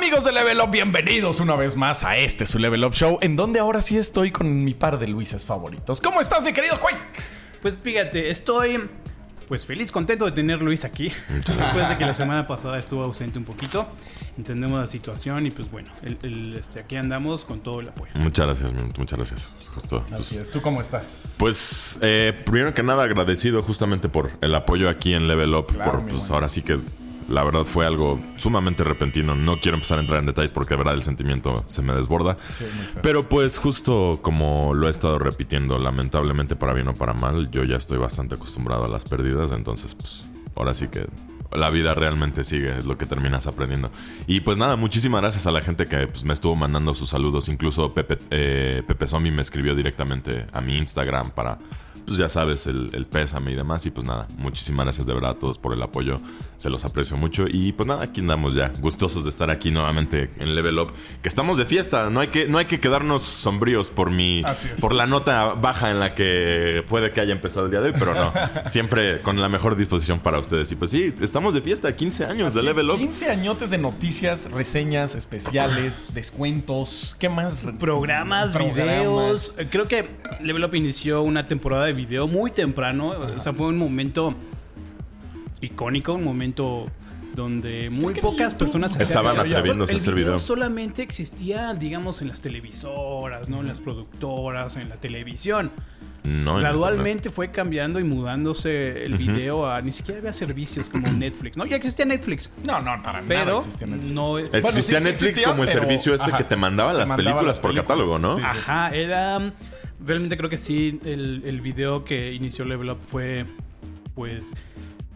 Amigos de Level Up, bienvenidos una vez más a este su Level Up Show, en donde ahora sí estoy con mi par de Luises favoritos. ¿Cómo estás, mi querido Quake? Pues fíjate, estoy pues feliz, contento de tener Luis aquí. Después de que la semana pasada estuvo ausente un poquito. Entendemos la situación y pues bueno, el, el, este, aquí andamos con todo el apoyo. Muchas gracias, muchas gracias. Justo, Así es. ¿Tú cómo estás? Pues, eh, primero que nada, agradecido justamente por el apoyo aquí en Level Up. Claro, por, pues bueno. ahora sí que la verdad fue algo sumamente repentino. No quiero empezar a entrar en detalles porque de verdad el sentimiento se me desborda. Sí. Pero pues justo como lo he estado repitiendo, lamentablemente para bien o para mal, yo ya estoy bastante acostumbrado a las pérdidas, entonces pues ahora sí que la vida realmente sigue, es lo que terminas aprendiendo. Y pues nada, muchísimas gracias a la gente que pues, me estuvo mandando sus saludos, incluso Pepe, eh, Pepe Zombie me escribió directamente a mi Instagram para, pues ya sabes, el, el pésame y demás. Y pues nada, muchísimas gracias de verdad a todos por el apoyo, se los aprecio mucho. Y pues nada, aquí andamos ya, gustosos de estar aquí nuevamente en Level Up, que estamos de fiesta, no hay que, no hay que quedarnos sombríos por mi, por la nota baja en la que puede que haya empezado el día de hoy, pero no, siempre con la mejor disposición para ustedes. Y pues sí, estamos de fiesta, 15 años de es, Level Up. 15 añotes de noticias, reseñas especiales, descuentos, ¿qué más? Programas, Programas. videos. Creo que Level Up inició una temporada de video muy temprano. O sea, fue un momento icónico, un momento donde muy pocas personas Estaban atreviéndose a El hacer video. solamente existía, digamos, en las televisoras, ¿no? En las productoras, en la televisión. No, en Gradualmente fue cambiando y mudándose el video a ni siquiera había servicios como Netflix. No, ya existía Netflix, No, no, para nada pero existía Netflix. no Existía Bueno, sí, sí Netflix existía, como el pero- servicio este ajá, que te mandaba te las mandaba películas las por catálogo, ¿no? sí, sí. Ajá, era. Realmente creo que sí, el, el video que inició Level Up fue. Pues.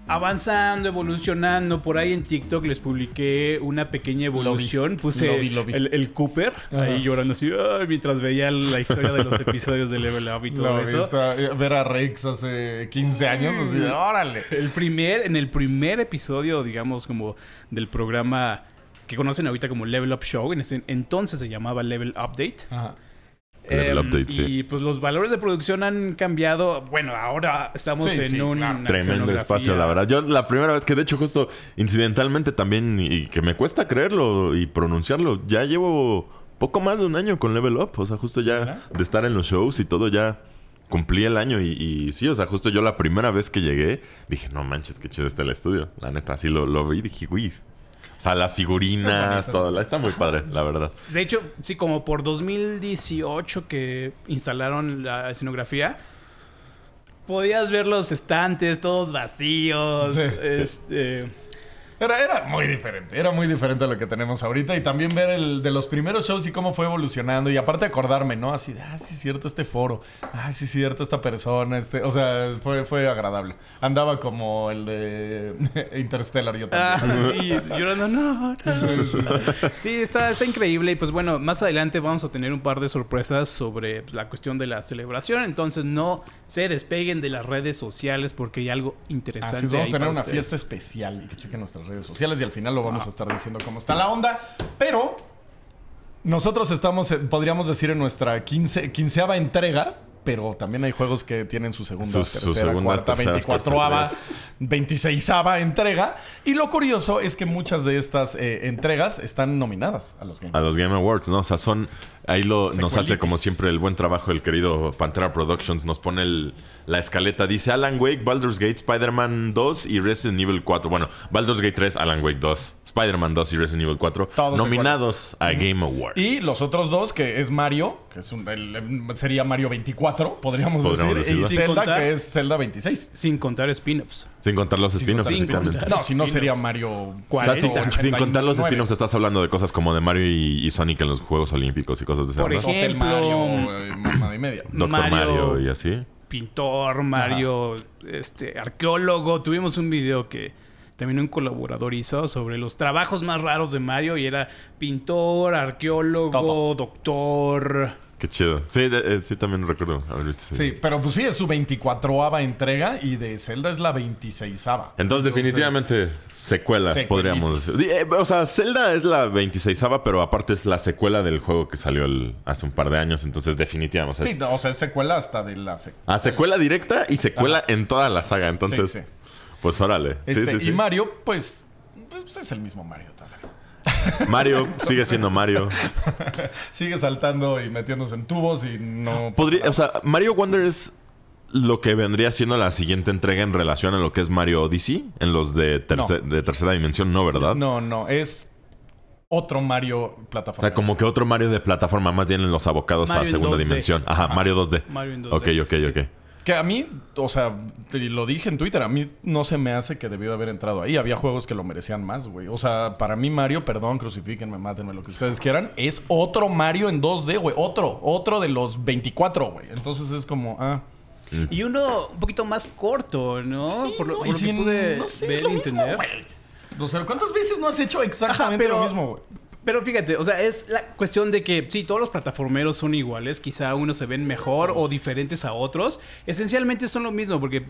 Avanzando, evolucionando. Por ahí en TikTok les publiqué una pequeña evolución. Puse. El, el Cooper ahí llorando así ay, mientras veía la historia de los episodios de Level Up y todo eso. viste, eh, ver a Rex hace 15 años, así de, órale. El primer, en el primer episodio, digamos, como del programa que conocen ahorita como Level Up Show, en ese entonces se llamaba Level Update. Ajá. Level Em, Update, sí. Y pues los valores de producción han cambiado. Bueno, ahora estamos Sí, en sí, un claro. Tremendo espacio, la verdad. Yo la primera vez que de hecho justo incidentalmente también y que me cuesta creerlo y pronunciarlo, ya llevo poco más de un año con Level Up, o sea, justo ya ¿Verdad? de estar en los shows y todo ya cumplí el año y, y sí, o sea, justo yo la primera vez que llegué dije, no manches, qué chido está el estudio. La neta, así lo, lo vi y dije, uy. O sea, las figurinas, todo, está muy padre, la verdad. De hecho, sí, como por 2018 que instalaron la escenografía, podías ver los estantes todos vacíos. Sí. Este. Era, era muy diferente, era muy diferente a lo que tenemos ahorita y también ver el de los primeros shows y cómo fue evolucionando y aparte acordarme, ¿no? Así de, ah, sí es cierto este foro, ah, sí es cierto esta persona, este, o sea, fue, fue agradable. Andaba como el de Interstellar yo Ah, también. sí, llorando, no, no. Sí, está, está increíble. Y pues bueno, más adelante vamos a tener un par de sorpresas sobre pues, la cuestión de la celebración. Entonces no se despeguen de las redes sociales porque hay algo interesante. Así es, vamos a tener una ustedes. fiesta especial y que chequen nuestras redes sociales y al final lo vamos a estar diciendo cómo está la onda. Pero nosotros estamos, podríamos decir, en nuestra quince, quinceava entrega. Pero también hay juegos que tienen su segunda, sus tercera, segundas, cuarta, terceras, veinticuatroava, veintiseisava entrega. Y lo curioso es que muchas de estas eh, entregas están nominadas a los Game A los Game Awards, ¿no? O sea, son. Ahí lo, nos hace como siempre el buen trabajo el querido Pantera Productions. Nos pone el- la escaleta. Dice Alan Wake, Baldur's Gate, Spider-Man 2 y Resident Evil 4. Bueno, Baldur's Gate 3, Alan Wake 2, Spider-Man 2 y Resident Evil 4. Todos nominados a Game Awards. Y los otros dos, que es Mario, que es un, el- sería Mario 24, podríamos, Podríamos decir, decirlo. y Zelda, contar- que es Zelda 26. Sin contar spin-offs. Sin contar los spin-offs. No, si no sería Mario O sea, 40, sin, contar los 89. spin-offs, estás hablando de cosas como de Mario y, y Sonic en los Juegos Olímpicos y cosas de esa Por ejemplo, Hotel Mario, eh, mamá y media. Doctor Mario- Mario. y así. Pintor, Mario, este, arqueólogo. Tuvimos un video que también un colaborador hizo sobre los trabajos más raros de Mario y era pintor, arqueólogo, Todo. doctor. Qué chido. Sí, de- eh, sí también recuerdo haber visto ese Sí, pero pues sí, es su 24ava entrega y de Zelda es la 26ava. Entonces, definitivamente, secuelas, Secuelitis. podríamos decir. Sí, eh, o sea, Zelda es la 26ava, pero aparte es la secuela del juego que salió el- hace un par de años. Entonces, definitivamente. O sea, Sí, es- o sea, es secuela hasta de la sec- a secuela directa y secuela en toda la saga. Entonces, Sí, sí. Pues órale. Este, sí, sí. Y Mario, pues, pues es el mismo Mario toda la vida. Mario sigue siendo Mario. Sigue saltando y metiéndose en tubos y no. Podría, o sea, Mario Wonder es lo que vendría siendo la siguiente entrega en relación a lo que es Mario Odyssey, en los de, terce- de tercera dimensión, ¿no, verdad? No, no, es otro Mario O plataforma. sea, como que otro Mario de plataforma, más bien en los abocados Mario a segunda 2D. dimensión. Ajá, Mario 2D. Mario en 2D. Ok, ok, ok. Que a mí, o sea, te lo dije en Twitter, a mí no se me hace que debió de haber entrado ahí. Había juegos que lo merecían más, güey. O sea, para mí Mario, perdón, crucifíquenme, mátenme, lo que ustedes quieran, es otro Mario en 2D, güey. Otro, otro de los 24, güey. Entonces es como, ah. Y uno un poquito más corto, ¿no? Sí, por lo, no, por y lo que sin- pude no sé, ver y entender. O sea, ¿cuántas veces no has hecho exactamente Ajá, pero- lo mismo, güey? Pero fíjate, o sea, es la cuestión de que sí, todos los plataformeros son iguales, quizá unos se ven mejor o diferentes a otros. Esencialmente son lo mismo, porque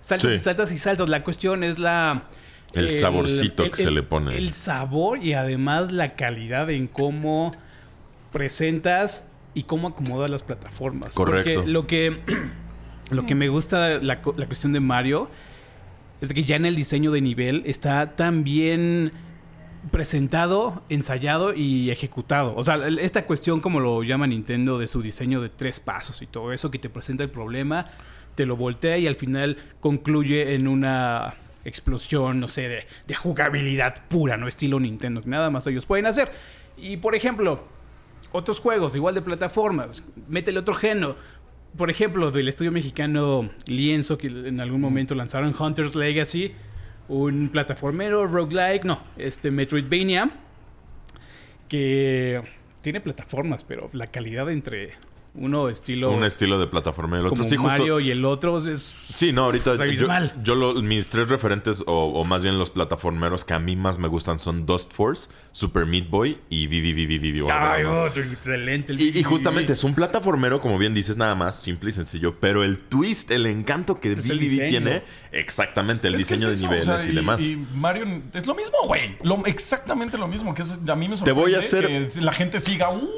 saltas Sí. y saltas y saltas. La cuestión es la... El saborcito que se le pone. El sabor y además la calidad en cómo presentas y cómo acomodas las plataformas. Correcto. Porque lo que, lo que me gusta la, la cuestión de Mario es que ya en el diseño de nivel está tan bien presentado, ensayado y ejecutado. O sea, esta cuestión, como lo llama Nintendo, de su diseño de tres pasos y todo eso, que te presenta el problema, te lo voltea y al final concluye en una explosión, no sé, de, de jugabilidad pura, no estilo Nintendo, que nada más ellos pueden hacer. Y por ejemplo, otros juegos, igual de plataformas, métele otro género. Por ejemplo, del estudio mexicano Lienzo, que en algún momento lanzaron Hunter's Legacy, un plataformero roguelike, no, este Metroidvania, que tiene plataformas, pero la calidad entre uno estilo Un estilo de plataforma y el otro. como Sí, justo- Mario y el otro es Sí, no, ahorita es yo, yo lo- mis tres referentes, o, o más bien los plataformeros que a mí más me gustan son Dust Force, Super Meat Boy y VVVVV. Ay, otro es excelente. el- Y, y justamente es un plataformero, como bien dices, nada más simple y sencillo, pero el twist, el encanto que diseño. tiene, exactamente, el Es diseño es de niveles o sea, y, demás. Y Mario es lo mismo, güey. Lo- exactamente lo mismo. Que es- a mí me Te sorprende voy a hacer- que la gente siga. "¡Wow!".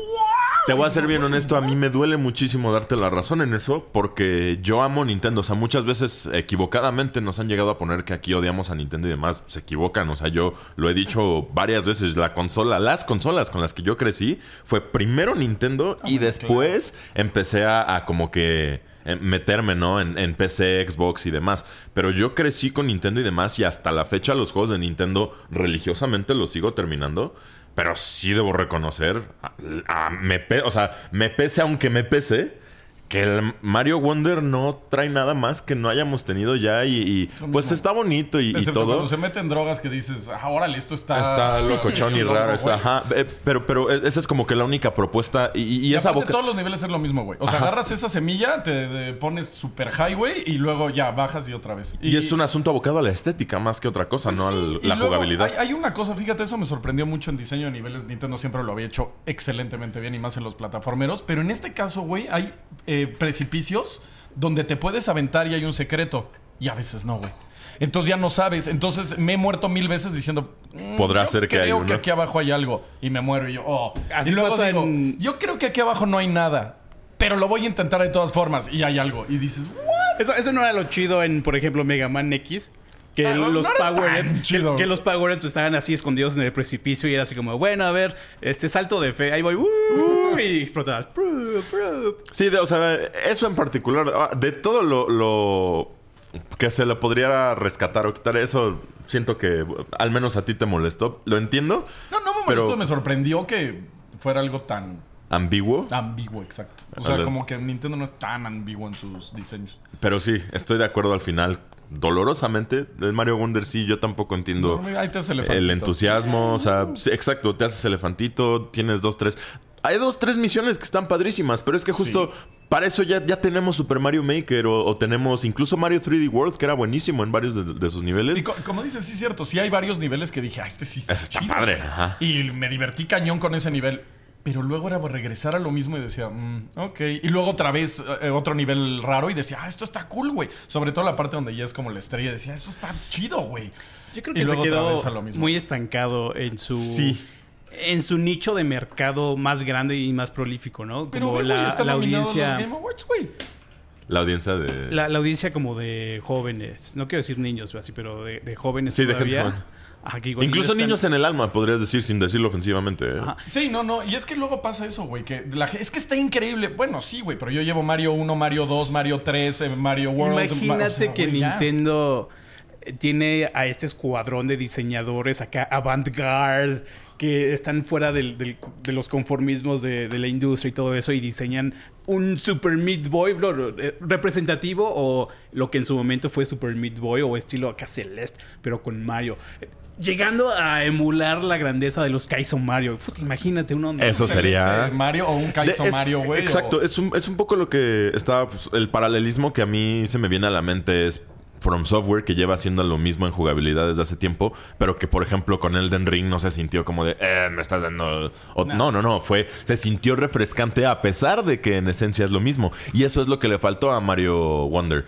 Te voy a ser bien honesto, a mí me duele muchísimo darte la razón en eso, porque yo amo Nintendo. O sea, muchas veces equivocadamente nos han llegado a poner que aquí odiamos a Nintendo y demás. Se equivocan. O sea, yo lo he dicho varias veces. La consola, las consolas con las que yo crecí, fue primero Nintendo y bueno, después empecé a, a como que eh, meterme, ¿no? En, en PC, Xbox y demás. Pero yo crecí con Nintendo y demás y hasta la fecha los juegos de Nintendo religiosamente los sigo terminando. Pero sí debo reconocer, a- me pe- o sea, me pese aunque me pese, que el Mario Wonder no trae nada más que no hayamos tenido ya y, y, pues mismo. está bonito y, y todo. cuando se meten drogas que dices, ah, órale, esto está. Está locochón y loco, raro, está, ajá. Eh, Pero, pero esa es como que la única propuesta y, y Y esa boca... todos los niveles es lo mismo, güey. O sea, agarras esa semilla, te, te pones super highway y luego ya bajas y otra vez. Y, es un asunto abocado a la estética más que otra cosa, no a Pues Sí, y la luego jugabilidad. Hay, hay una cosa, fíjate, eso me sorprendió mucho en diseño de niveles. Nintendo siempre lo había hecho excelentemente bien y más en los plataformeros. Pero en este caso, güey, hay eh, precipicios donde te puedes aventar y hay un secreto. Y a veces no, güey. Entonces ya no sabes. Entonces me he muerto mil veces diciendo. "Mm, Podrá yo ser que hay creo uno". que aquí abajo hay algo. Y me muero y yo, oh. Así y luego pasa digo, en- yo creo que aquí abajo no hay nada. Pero lo voy a intentar de todas formas. Y hay algo. Y dices, ¿what? Eso, eso no era lo chido en, por ejemplo, Mega Man X. Que Ah, no, los no era Power tan que, chido. que los Power estaban así escondidos en el precipicio y era así como, bueno, a ver, este salto de fe, ahí voy, ¡uh! y explotabas. Sí, de- o sea, eso en particular, ah, de todo lo, lo que se le podría rescatar o quitar, eso siento que al menos a ti te molestó. Lo entiendo. No, no me Pero- molestó. Me sorprendió que fuera algo tan Ambiguo. ambiguo, exacto. O sea, como que Nintendo no es tan ambiguo en sus diseños. Pero sí, estoy de acuerdo al final. Dolorosamente, el Mario Wonder sí, yo tampoco entiendo No, ahí te hace elefantito. el entusiasmo. O sea, exacto, te haces elefantito, tienes dos, tres. Hay dos, tres misiones que están padrísimas, pero es que justo para eso ya, ya tenemos Super Mario Maker o, o tenemos incluso Mario 3D World, que era buenísimo en varios de, de sus niveles. Y co- como dices, sí es cierto. Sí hay varios niveles que dije, ah, este sí está, padre, ajá. Y me divertí cañón con ese nivel. Pero luego era regresar a lo mismo y decía, mm, ok. Y luego otra vez eh, otro nivel raro y decía, ah, esto está cool, güey. Sobre todo la parte donde ya es como la estrella. Decía, eso está chido, güey. Yo creo Y que se luego otra quedó vez a lo mismo. muy estancado en su... Sí. En su nicho de mercado más grande y más prolífico, ¿no? Pero, Como la, está la los audiencia... Game Awards, güey. La audiencia de. La, la audiencia como de jóvenes, no quiero decir niños, así, pero de, de jóvenes Sí, de gente todavía. joven. Incluso están- niños en el alma, podrías decir, sin decirlo ofensivamente. ¿eh? Sí, no, no. Y es que luego pasa eso, güey. Que la, es que está increíble. Bueno, sí, güey. Pero yo llevo Mario 1, Mario 2, Mario 3, eh, Mario World. ma- Imagínate o sea, que güey. Nintendo tiene a este escuadrón de diseñadores acá, avant-garde, que están fuera del- del- de los conformismos de, de la industria y todo eso, y diseñan un Super Meat Boy lo- eh, representativo o lo que en su momento fue Super Meat Boy o estilo acá Celeste, pero con Mario. Llegando a emular la grandeza de los Kaizo Mario. Puta, imagínate uno. Eso sería- Este, Mario o un De- Kaizo es- Mario, güey. Exacto, o- es un, es un poco lo que estaba. pues, el paralelismo que a mí se me viene a la mente es From Software, que lleva haciendo lo mismo en jugabilidad desde hace tiempo, pero que por ejemplo con Elden Ring no se sintió como de, eh, me estás dando. o- no, no, no, fue. Se sintió refrescante a pesar de que en esencia es lo mismo. Y eso es lo que le faltó a Mario Wonder.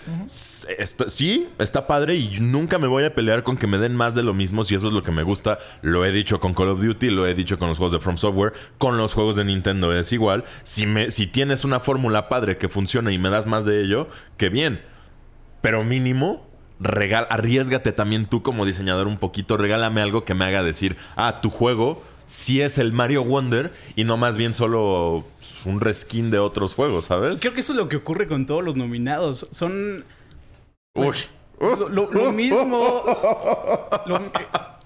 Está- sí, está padre y nunca me voy a pelear con que me den más de lo mismo si eso es lo que me gusta. Lo he dicho con Call of Duty, lo he dicho con los juegos de From Software, con los juegos de Nintendo es igual. Si, me, si tienes una fórmula padre que funciona y me das más de ello, que bien. Pero mínimo, regal, arriesgate también tú como diseñador un poquito. Regálame algo que me haga decir, ah, tu juego sí es el Mario Wonder y no más bien solo un reskin de otros juegos, ¿sabes? Creo que eso es lo que ocurre con todos los nominados. Son Uy. Lo, lo- lo mismo. lo-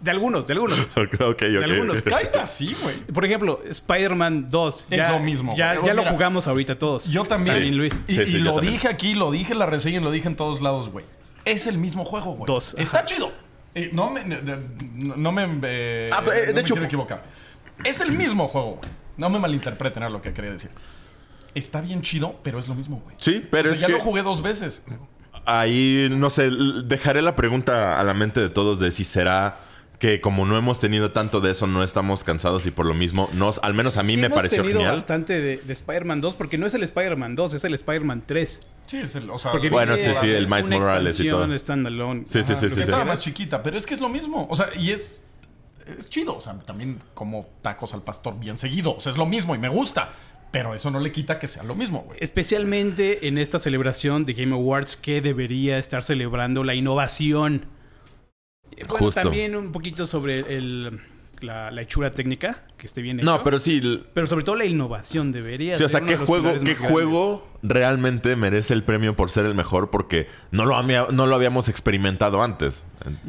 de algunos, de algunos. Ok, ok, ok. algunos. Kinda sí, güey. Por ejemplo, Spider-Man 2. Es lo mismo, Ya, güey. ya lo jugamos ahorita todos. Yo también. Luis. Y, Sí, y sí, yo lo también. dije aquí, lo dije en la reseña y lo dije en todos lados, güey. Es el mismo juego, güey. Dos, Está ajá. chido. Eh, no me. No, me. eh, Ah, eh, de no me hecho- quiero equivocar. Es el mismo juego, güey. No me malinterpreten a lo que quería decir. Está bien chido, pero es lo mismo, güey. Sí, pero O sea, es ya que lo jugué dos veces. Ahí, no sé, dejaré la pregunta a la mente de todos de si será que como no hemos tenido tanto de eso, no estamos cansados y por lo mismo, nos, al menos a mí Sí me hemos pareció tenido genial. bastante de, de Spider-Man 2 porque no es el Spider-Man 2, es el Spider-Man 3. Sí, es el. O sea, Porque Bueno, sí, sí, el Miles Morales y todo. standalone. Sí, sí, Ajá. sí, sí, sí. estaba más chiquita, pero es que es lo mismo. O sea, y es. Es chido. O sea, también como tacos al pastor bien seguido. O sea, es lo mismo y me gusta. Pero eso no le quita que sea lo mismo, güey. Especialmente en esta celebración de Game Awards que debería estar celebrando la innovación. Eh, Bueno, Justo. también un poquito sobre el, la, la hechura técnica, que esté bien hecho. No, pero sí, Pero sobre todo la innovación debería Sí, o sea, uno ¿qué de los juego, qué juego realmente merece el premio por ser el mejor? Porque no lo, había- no lo habíamos experimentado antes.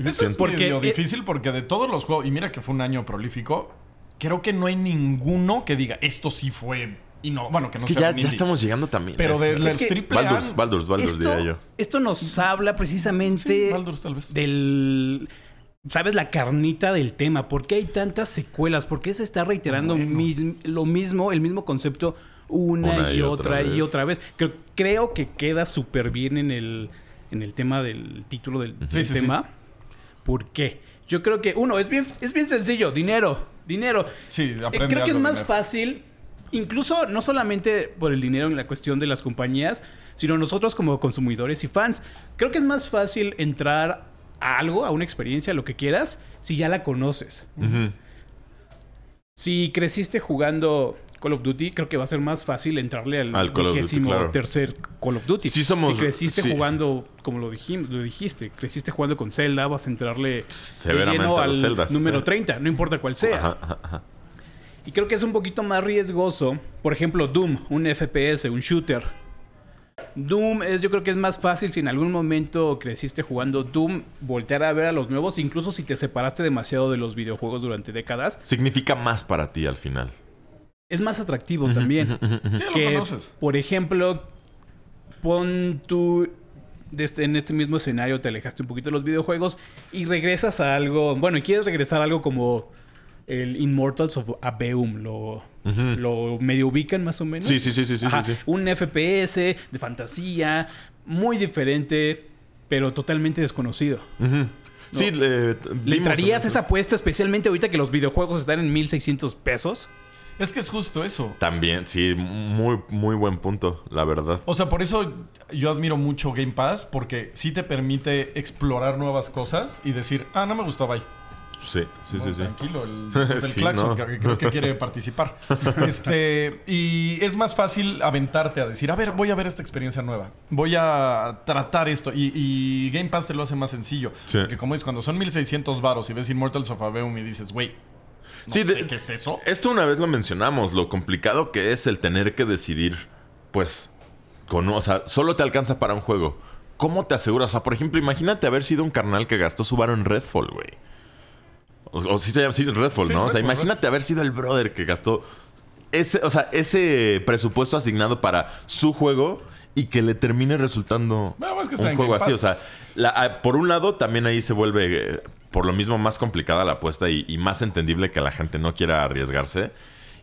Eso es Porque- medio eh, difícil porque de todos los juegos, y mira que fue un año prolífico, creo que no hay ninguno que diga esto sí fue. Y no, bueno, que no es que sea ya, un ya estamos llegando también. Pero de Es que- triple A. Baldur's, Baldur's, Baldur's, esto, diría yo. esto nos habla precisamente Sí, Baldur's, tal vez. del... ¿Sabes? La carnita del tema. ¿Por qué hay tantas secuelas? ¿Por qué se está reiterando Bueno. mis- lo mismo, el mismo concepto una, Una y, y otra, otra y vez. otra vez? Creo, creo que queda súper bien en el, en el tema del título del, Sí, del sí, tema. ¿Por qué? Yo creo que, uno, es bien, es bien sencillo. Dinero. Dinero. Sí, Eh, aprende Creo que es más dinero. fácil, incluso no solamente por el dinero en la cuestión de las compañías, sino nosotros como consumidores y fans. Creo que es más fácil entrar a algo, a una experiencia, lo que quieras, si ya la conoces. Si creciste jugando Call of Duty, creo que va a ser más fácil entrarle al, Al Call Duty, vigésimo claro. tercer Call of Duty. Sí somos- si creciste sí. jugando, como lo, dijim- lo dijiste, creciste jugando con Zelda, vas a entrarle de lleno al número 30, no importa cuál sea. Ajá, ajá. Y creo que es un poquito más riesgoso. Por ejemplo, Doom, un FPS, un shooter. Doom es, yo creo que es más fácil si en algún momento creciste jugando Doom, voltear a ver a los nuevos, incluso si te separaste demasiado de los videojuegos durante décadas. Significa más para ti al final. Es más atractivo también. Sí, lo que, conoces. por ejemplo, pon tú desde en este mismo escenario te alejaste un poquito de los videojuegos y regresas a algo, bueno, y quieres regresar a algo como el Immortals of Abeum, lo, lo medio ubican más o menos. Sí, sí, sí, sí, sí, sí, sí. Un FPS de fantasía, muy diferente, pero totalmente desconocido. Sí, le, ¿Le esa apuesta, especialmente ahorita que los videojuegos están en 1600 pesos? Es que es justo eso. También, sí, muy, muy buen punto, la verdad. O sea, por eso yo admiro mucho Game Pass, porque sí te permite explorar nuevas cosas y decir, ah, no me gustó, bye. Sí, sí, sí, sí. Tranquilo, el, el Sí, claxon, no. que creo que quiere participar. Este, y es más fácil aventarte a decir, a ver, voy a ver esta experiencia nueva. Voy a tratar esto. Y, y Game Pass te lo hace más sencillo. Sí. Porque como es, cuando son 1600 varos y ves Immortals of Aveum y dices, güey, no Sí, sé de- ¿qué es eso? Esto una vez lo mencionamos, lo complicado que es el tener que decidir, pues, con, o sea, solo te alcanza para un juego. ¿Cómo te aseguras? O sea, por ejemplo, imagínate haber sido un carnal que gastó su varo en Redfall, güey. O, o sí se llama sí, Redfall, Sí, ¿no? o sea, Redfall, imagínate haber sido el brother que gastó ese, o sea, ese presupuesto asignado para su juego y que le termine resultando Bueno, es que está un juego así. O sea, la- ah, por un lado, también ahí se vuelve, eh, por lo mismo, más complicada la apuesta y, y más entendible que la gente no quiera arriesgarse.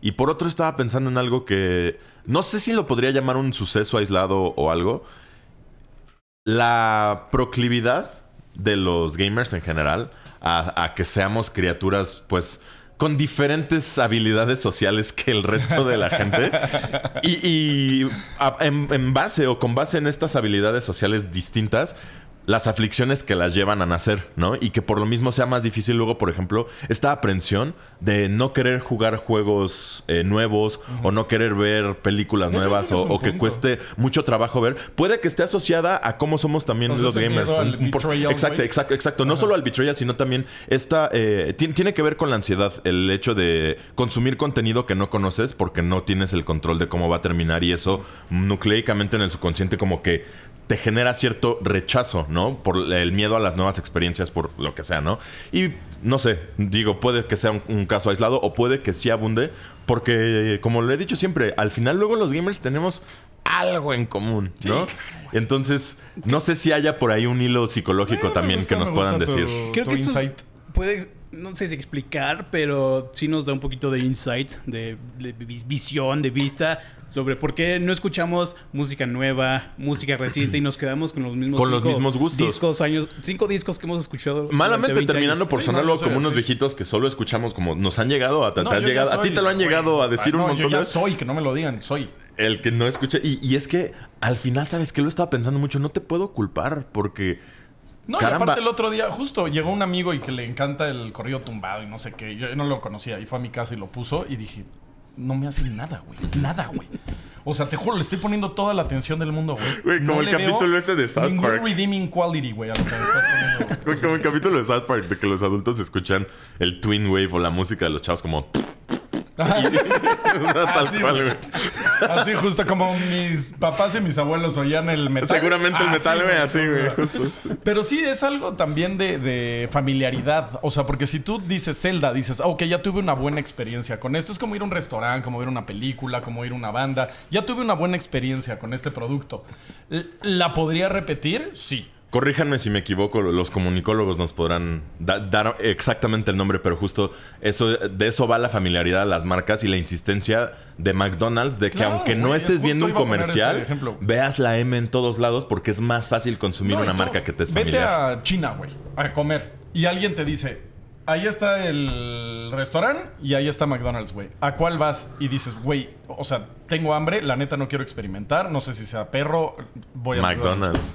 Y por otro, estaba pensando en algo que no sé si lo podría llamar un suceso aislado o algo. La proclividad de los gamers en general a, a que seamos criaturas, pues, con diferentes habilidades sociales que el resto de la gente. Y, y a- en, en base o con base en estas habilidades sociales distintas, las aflicciones que las llevan a nacer, ¿no? Y que por lo mismo sea más difícil luego, por ejemplo, esta aprensión de no querer jugar juegos eh, nuevos o no querer ver películas hecho, nuevas o, que cueste mucho trabajo ver, puede que esté asociada a cómo somos también los gamers. Un- un por- exacto, exacto, exacto. No solo al betrayal, sino también esta eh, ti- tiene que ver con la ansiedad, el hecho de consumir contenido que no conoces porque no tienes el control de cómo va a terminar y eso nucleicamente en el subconsciente como que te genera cierto rechazo, ¿no? Por el miedo a las nuevas experiencias, por lo que sea, ¿no? Y no sé, digo, puede que sea un, un caso aislado o puede que sí abunde, porque como lo he dicho siempre, al final luego los gamers tenemos algo en común, ¿no? Entonces, no sé si haya por ahí un hilo psicológico Eh, también gusta, que nos puedan gusta tu- decir. Creo tu que esto puede, no sé si explicar, pero sí nos da un poquito de insight, de, de vis- visión, de vista, sobre por qué no escuchamos música nueva, música reciente y nos quedamos con los mismos Con los mismos gustos. discos, años, cinco discos que hemos escuchado. Malamente 20 terminando años. por Sí, sonar no, luego no sé, como unos sí. viejitos que solo escuchamos como nos han llegado a, te No, llegado, a ti te lo han llegado a decir Ah, un montón yo de soy, que no me lo digan, soy. El que no escuche. Y, y es que al final, ¿sabes qué? Lo estaba pensando mucho. No te puedo culpar porque. No, y aparte el otro día, justo llegó un amigo y que le encanta el corrido tumbado y no sé qué. Yo no lo conocía y fue a mi casa y lo puso y dije, no me hacen nada, güey. Nada, güey. O sea, te juro, le estoy poniendo toda la atención del mundo, güey. Güey, como No el capítulo ese de South ningún Park. redeeming quality, güey, a lo que me estás poniendo. güey. Como el capítulo de South Park de que los adultos escuchan el Twin Wave o la música de los chavos como. Tal Así, cual, güey. Así justo como mis papás y mis abuelos oían el metal. Seguramente el Así, metal, güey, así, güey. justo. Pero sí es algo también de, de familiaridad. O sea, porque si tú dices Zelda, dices, ah, ok, ya tuve una buena experiencia con esto. Es como ir a un restaurante, como ver una película, como ir a una banda. Ya tuve una buena experiencia con este producto. ¿La podría repetir? Sí. Corríjanme si me equivoco, los comunicólogos nos podrán da- dar exactamente el nombre, pero justo eso de eso va la familiaridad de las marcas y la insistencia de McDonald's de que Claro, aunque no estés viendo un a comercial, veas la M en todos lados porque es más fácil consumir No, una marca que te es Vete familiar. a China, güey, a comer. Y alguien te dice, ahí está el restaurante y ahí está McDonald's, güey. ¿A cuál vas? Y dices, güey, o sea, tengo hambre, la neta no quiero experimentar, no sé si sea perro, voy a McDonald's.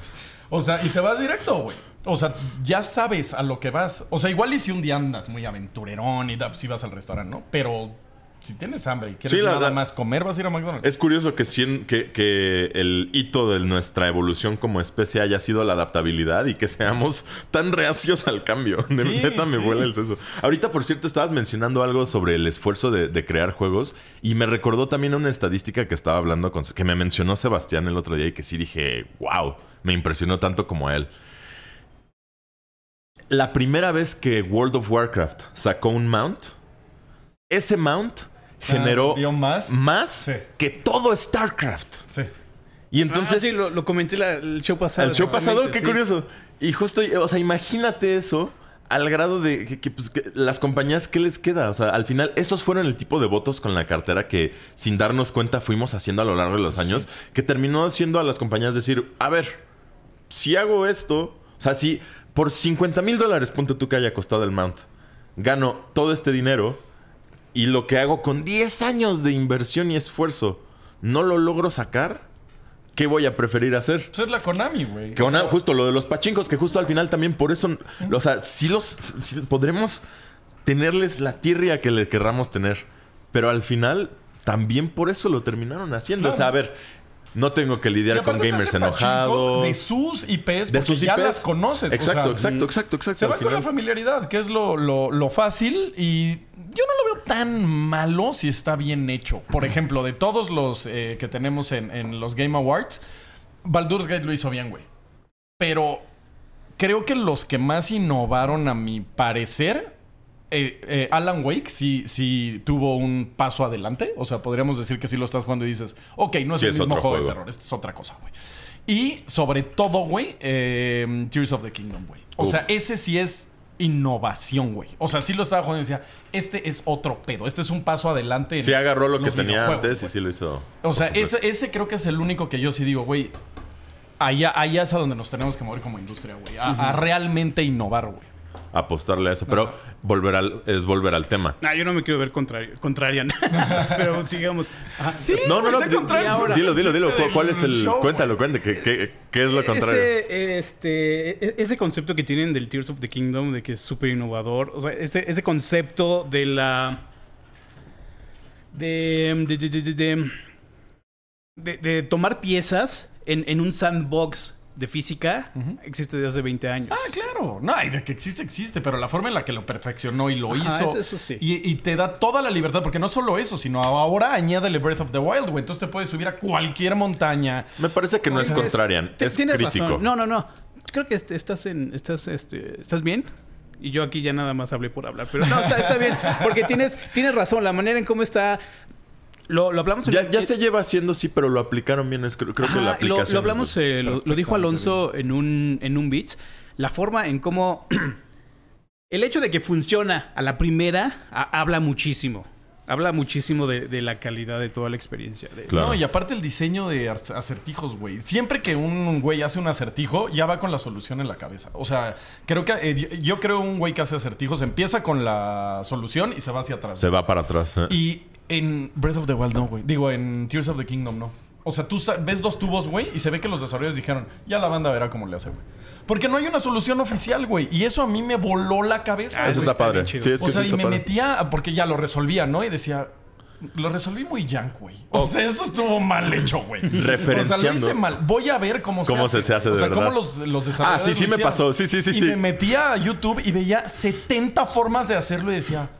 O sea, y te vas directo, güey. O sea, ya sabes a lo que vas. O sea, igual y si un día andas muy aventurerón y si vas al restaurante, ¿no? Pero si tienes hambre y quieres Sí, la- nada la- más comer, vas a ir a McDonald's. Es curioso que, que, que el hito de nuestra evolución como especie haya sido la adaptabilidad y que seamos tan reacios al cambio. De Sí, neta me sí. vuela el seso. Ahorita, por cierto, estabas mencionando algo sobre el esfuerzo de, de crear juegos y me recordó también una estadística que estaba hablando con... que me mencionó Sebastián el otro día y que sí dije, wow, me impresionó tanto como a él. La primera vez que World of Warcraft sacó un mount, ese mount generó dio más. más Sí. que todo StarCraft. Sí. Y Entonces, entonces, sí, lo, lo comenté la- el show pasado. el show pasado, qué sí. curioso. Y justo, o sea, imagínate eso al grado de que, que, pues, que las compañías, ¿qué les queda? O sea, al final, esos fueron el tipo de votos con la cartera que sin darnos cuenta fuimos haciendo a lo largo de los años, que terminó haciendo a las compañías decir, a ver, si hago esto, o sea, si por 50 mil dólares, ponte tú que haya costado el mount, gano todo este dinero y lo que hago con 10 años de inversión y esfuerzo no lo logro sacar, ¿qué voy a preferir hacer? Es la Konami, güey. O sea, justo lo de los pachincos, que justo al final también por eso, o sea, sí los sí podremos tenerles la tirria que le querramos tener. Pero al final, también por eso lo terminaron haciendo. O sea, a ver, no tengo que lidiar con gamers enojados. De sus IPs, De sus ya IPs. las conoces. o Exacto, sea, exacto, mm, exacto, exacto. Se va con la familiaridad, que es lo, lo- lo fácil. Y yo no lo veo tan malo si está bien hecho. Por ejemplo, de todos los eh, que tenemos en, en los Game Awards, Baldur's Gate lo hizo bien, güey. Pero creo que los que más innovaron, a mi parecer, eh, eh, Alan Wake sí, sí tuvo un paso adelante. O sea, podríamos decir que sí lo estás jugando y dices, ok, no es Sí, el es mismo juego, de terror, esto es otra cosa, güey. Y sobre todo, güey, eh, Tears of the Kingdom, güey. O Uf. sea, ese sí es innovación, güey. O sea, sí lo estaba jugando y decía, este es otro pedo, este es un paso adelante. en Sí agarró lo que tenía antes y sí lo hizo. O sea, ese, ese creo que es el único que yo sí digo, güey. Allá, allá es a donde nos tenemos que mover como industria, güey. A, a realmente innovar, güey. Apostarle a eso. Pero volver al, es volver al tema. Ah, yo no me quiero ver contrario, contrarian. Pero sigamos. Ajá. Sí, No, no, no. pues, dilo, el dilo, dilo. ¿Cu- ¿Cuál es el...? show, cuéntalo, cuéntalo. ¿Qué, qué, qué es lo contrario? Ese, este, e- ese concepto que tienen del Tears of the Kingdom, de que es súper innovador. O sea, ese, ese concepto de la. De. De, de, de, de- de- de- de tomar piezas en, en un sandbox de física existe desde hace 20 años. Ah, claro. No, y de que existe, existe. Pero la forma en la que lo perfeccionó y lo Ajá, hizo. eso- eso sí. Y, y te da toda la libertad. Porque no solo eso, sino ahora añádele Breath of the Wild, güey. Entonces te puedes subir a cualquier montaña. Me parece que no es contrarian. Es tienes crítico. razón. No, no, no. Creo que est- estás en. Estás, este, ¿Estás bien? Y yo aquí ya nada más hablé por hablar. Pero no, está, está bien. Porque tienes, tienes razón. La manera en cómo está. Lo, lo hablamos en- Ya, ya se lleva haciendo sí, pero lo aplicaron bien. Es, creo, creo que la lo- aplicación... Lo, hablamos, eh, lo, lo dijo Alonso en un, en un Beats. La forma en cómo. el hecho de que funciona a la primera a- habla muchísimo. Habla muchísimo de, de la calidad de toda la experiencia. de- Claro. No, y aparte el diseño de acertijos, güey. Siempre que un güey hace un acertijo, ya va con la solución en la cabeza. O sea, creo que eh, yo, yo creo un güey que hace acertijos empieza con la solución y se va hacia atrás. Se va para atrás. eh. Y en Breath of the Wild no, güey. Digo, en Tears of the Kingdom no. O sea, tú ves dos tubos, güey, y se ve que los desarrolladores dijeron, ya la banda verá cómo le hace, güey. Porque no hay una solución oficial, güey. Y eso a mí me voló la cabeza. Ah, Eso está padre. Sí, es O que sea, sí y me padre. metía porque ya lo resolvía, ¿no? Y decía, lo resolví muy junk, güey. O sea, esto estuvo mal hecho, güey. O sea, lo Referenciando. hice mal. Voy a ver cómo se Cómo hace. se- se hace O de sea, verdad. cómo los, los desarrolladores Ah, sí, sí me pasó. Sí, sí, sí, Y sí. me metía a YouTube y veía 70 formas de hacerlo y decía,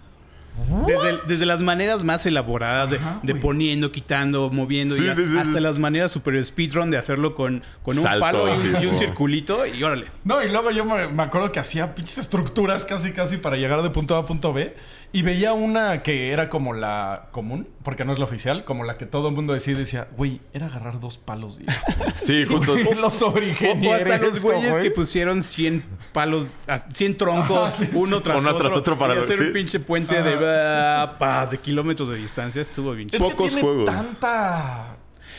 Desde, desde las maneras más elaboradas, de, Ajá, de güey. poniendo, quitando, moviendo, Sí, y a- sí, sí, hasta sí. las maneras super speedrun de hacerlo con, con un Salto, palo y, un circulito y órale. No, y luego yo me, me acuerdo que hacía pinches estructuras casi casi para llegar de punto A a punto B. Y veía una que era como la común, porque no es la oficial, como la que todo el mundo decía y decía, güey, era agarrar dos palos. tío". Sí, justo. Güey, los sobreingenieros. hasta los güeyes güey. que pusieron 100 palos, ah, 100 troncos, Ajá, sí, sí. uno tras Uno otro. tras otro para y hacer sí. un pinche puente de ah, paz, de kilómetros de distancia. Estuvo bien Es que Pocos tiene juegos. tanta...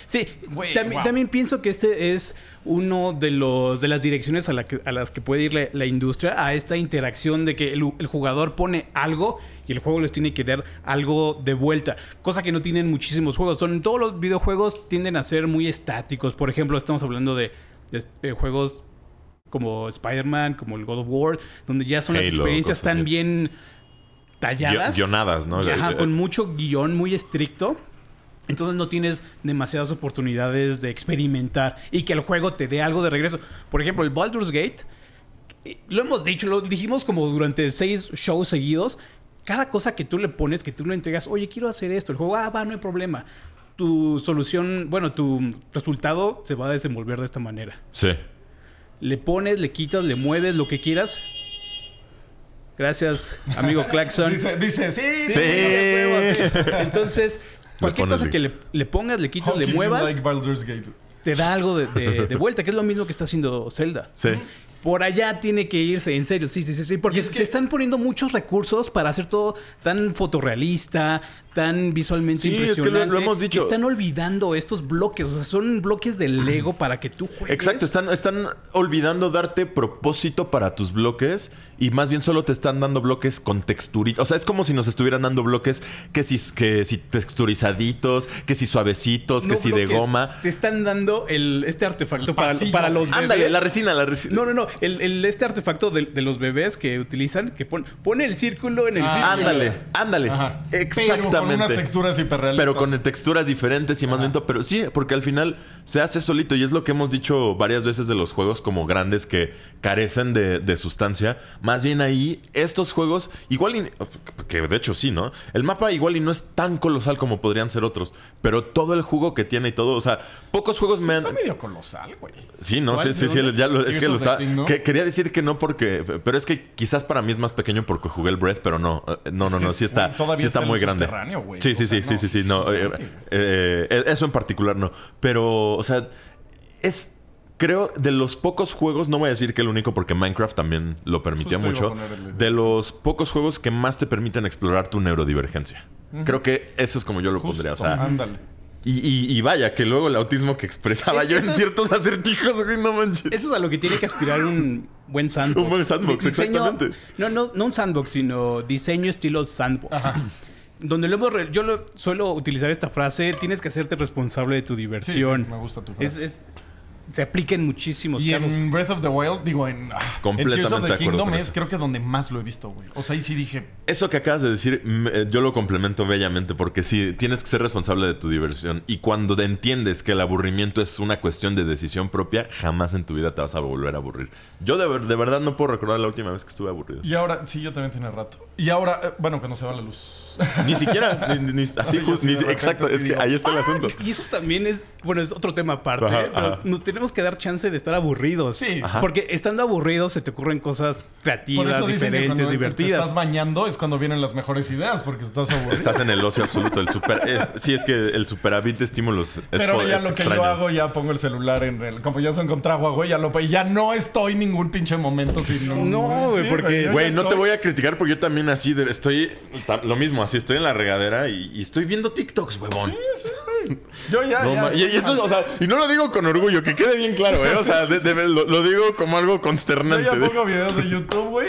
Sí, también, wow. también pienso que este es uno de los de las direcciones a, la que- a las que puede ir la, la industria, a esta interacción de que el, el jugador pone algo y el juego les tiene que dar algo de vuelta, cosa que no tienen muchísimos juegos. Son todos los videojuegos tienden a ser muy estáticos. Por ejemplo, estamos hablando de, de, eh, juegos como Spider-Man, como el God of War, donde ya son las experiencias tan bien talladas. Gui- Guionadas, ¿no? Ajá, Eh, con mucho guion muy estricto. Entonces no tienes demasiadas oportunidades de experimentar y que el juego te dé algo de regreso. Por ejemplo, el Baldur's Gate, eh, lo hemos dicho, lo dijimos como durante seis shows seguidos. Cada cosa que tú le pones, que tú le entregas, oye, quiero hacer esto. El juego, ah, va, no hay problema. Tu solución, bueno, tu resultado se va a desenvolver de esta manera. Sí. Le pones, le quitas, le mueves, lo que quieras. Gracias, amigo Claxon. Dice, dice, sí, sí. Sí. Entonces, cualquier cosa le- que le, le pongas, le quitas, How le muevas, like Baldur's Gate? te da algo de, de- de vuelta, que es lo mismo que está haciendo Zelda. Sí. Por allá tiene que irse, en serio, sí, sí, sí, sí, porque se que- están poniendo muchos recursos para hacer todo tan fotorrealista, tan visualmente Sí, es que lo- impresionante. lo hemos dicho. Están olvidando estos bloques, o sea, son bloques de Lego para que tú juegues. Exacto, están, están olvidando darte propósito para tus bloques y más bien solo te están dando bloques con texturitas. O sea, es como si nos estuvieran dando bloques que si, que si texturizaditos, que si suavecitos, que si de goma. Te están dando el, este artefacto para, los bebés. Ándale, la resina, la resina. No, no, no. el, el- este artefacto de, de los bebés que utilizan, que pon- pone el círculo en el Ah, círculo. Ándale, ándale. Ajá. Pero con unas texturas hiperrealistas. Pero con texturas diferentes y más lento. Pero sí, porque al final se hace solito. Y es lo que hemos dicho varias veces de los juegos como grandes que carecen de, de sustancia. Más bien ahí, estos juegos, igual y- Que de hecho sí, ¿no? El mapa igual y no es tan colosal como podrían ser otros. Pero todo el jugo que tiene y todo. O sea, pocos juegos me han. Está medio colosal, güey. Sí, no, sí, sí, ¿De sí, ya lo- es que lo está. Que- quería decir que no porque. Pero es que quizás para mí es más pequeño porque jugué el Breath, pero no. eh, No, no, no, sí está, sí está muy grande. Sí, sí, sí, sí, sí, sí, no. eh, eh, eso en particular no. Pero, o sea, es. Creo de los pocos juegos, no voy a decir que el único porque Minecraft también lo permitía Justo mucho, de los pocos juegos que más te permiten explorar tu neurodivergencia. Creo que eso es como yo lo Justo, pondría. O sea, ándale. y, y- y vaya, que luego el autismo que expresaba yo Eso en es- ciertos acertijos, güey, no manches. Eso es a lo que tiene que aspirar un buen sandbox. Un buen sandbox, Di- diseño- exactamente. No, no, no un sandbox, sino diseño estilo sandbox. Donde re- yo lo- suelo utilizar esta frase, tienes que hacerte responsable de tu diversión. Sí, sí, me gusta tu Es- frase. es- se aplica en muchísimos Y casos. en Breath of the Wild, digo, en, ah, en Completamente Tears of de the Kingdom es creo que donde más lo he visto, güey. O sea, ahí sí dije, Eso que acabas de decir, mm, eh, yo lo complemento bellamente porque sí, tienes que ser responsable de tu diversión. Y cuando te entiendes que el aburrimiento es una cuestión de decisión propia, jamás en tu vida te vas a volver a aburrir. Yo de, ver- de verdad no puedo recordar la última vez que estuve aburrido. y ahora, sí, yo también tenía rato. Y ahora, eh, bueno, cuando se va la luz. Ni siquiera, ni, ni- así sí, ni- exacto, sí es que digo, ahí está el asunto. Y eso también es, bueno, es otro tema aparte, Ajá, pero ajá. nos tenemos que dar chance de estar aburridos. Sí, Ajá. Porque estando aburridos se te ocurren cosas Por creativas, eso dicen que diferentes, cuando te divertidas. estás bañando es cuando vienen las mejores ideas, porque estás aburrido. Estás en el ocio absoluto. El super, es- sí, es que el superávit de estímulos es, Pero ya es lo que extraño. yo hago, ya pongo el celular en el... Como ya son contra agua, güey, ya lo... Y ya no estoy ningún pinche momento sin... No, güey, porque- yo Güey, no te voy a criticar porque yo también así de- estoy lo mismo, así estoy en la regadera y, y estoy viendo TikToks, huevón. Yo ya, No ya y, y estoy eso, mal. o sea, y no lo digo con orgullo, que quede bien claro, ¿eh? O sea, de- de- lo, lo digo como algo Yo consternante. ya pongo videos de YouTube, güey,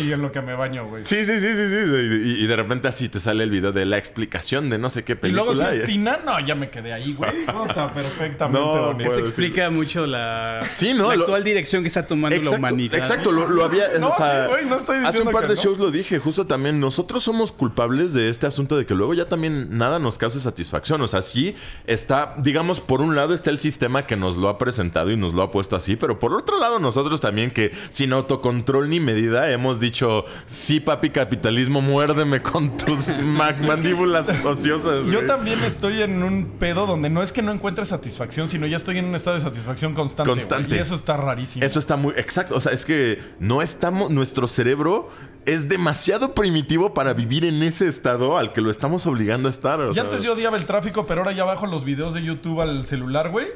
y, y en lo que me baño, güey. Sí, sí, sí, sí, sí. Y, y de repente así te sale el video de la explicación de no sé qué Y película. luego si y- es Tina, no, ya me quedé ahí, güey. Puta, perfectamente No, bonito. Eso decir. explica mucho la, Sí, ¿no? la Lo- actual dirección que está tomando la humanidad. Exacto, lo, lo había. No, o sea, sí, güey, no estoy Hace diciendo un par que de no. shows lo dije, justo también. Nosotros somos culpables de este asunto de que luego ya también nada nos causa satisfacción. O sea, sí está, digamos, por un lado está el sistema que nos lo ha presentado y nos lo ha puesto así, pero por otro lado, nosotros también que sin autocontrol ni medida hemos dicho: sí, papi, capitalismo, muérdeme con tus ma- mandíbulas ociosas. Yo güey". también estoy en un pedo donde no es que no encuentre satisfacción, sino ya estoy en un estado de satisfacción constante. güey, Constante. y eso está rarísimo. Eso está muy exacto. O sea, es que no estamos. Nuestro cerebro es demasiado primitivo para vivir en ese estado al que lo estamos obligando a estar. o Y sea, antes yo odiaba el tráfico, pero ahora ya bajo los videos de YouTube al celular, güey.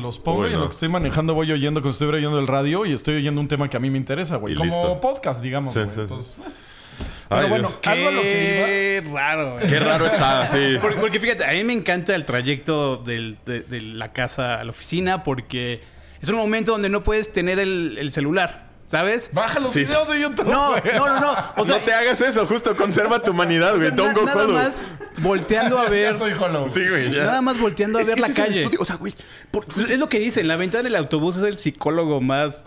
Los pongo y en lo que estoy manejando voy oyendo, cuando estoy oyendo el radio y estoy oyendo un tema que a mí me interesa, güey. Como listo. podcast, digamos, Sí, güey. sí, sí. Entonces. Ay, pero bueno, Dios. algo a lo que Qué raro. güey. Qué raro está, sí. Porque, porque fíjate, a mí me encanta el trayecto del- de, de la casa a la oficina porque es un momento donde no puedes tener el, el celular, ¿sabes? Baja los Sí. videos de YouTube. No, no, no, no. O sea, no te hagas eso, justo conserva tu humanidad, o sea, güey. Don't na- go nada hollow. más volteando a ver. Ya soy hollow. Sí, güey. ya. Nada más volteando a Es ver que la ese es el calle. estudio, O sea, güey. por- Pues es lo que dicen, la ventana del autobús es el psicólogo más,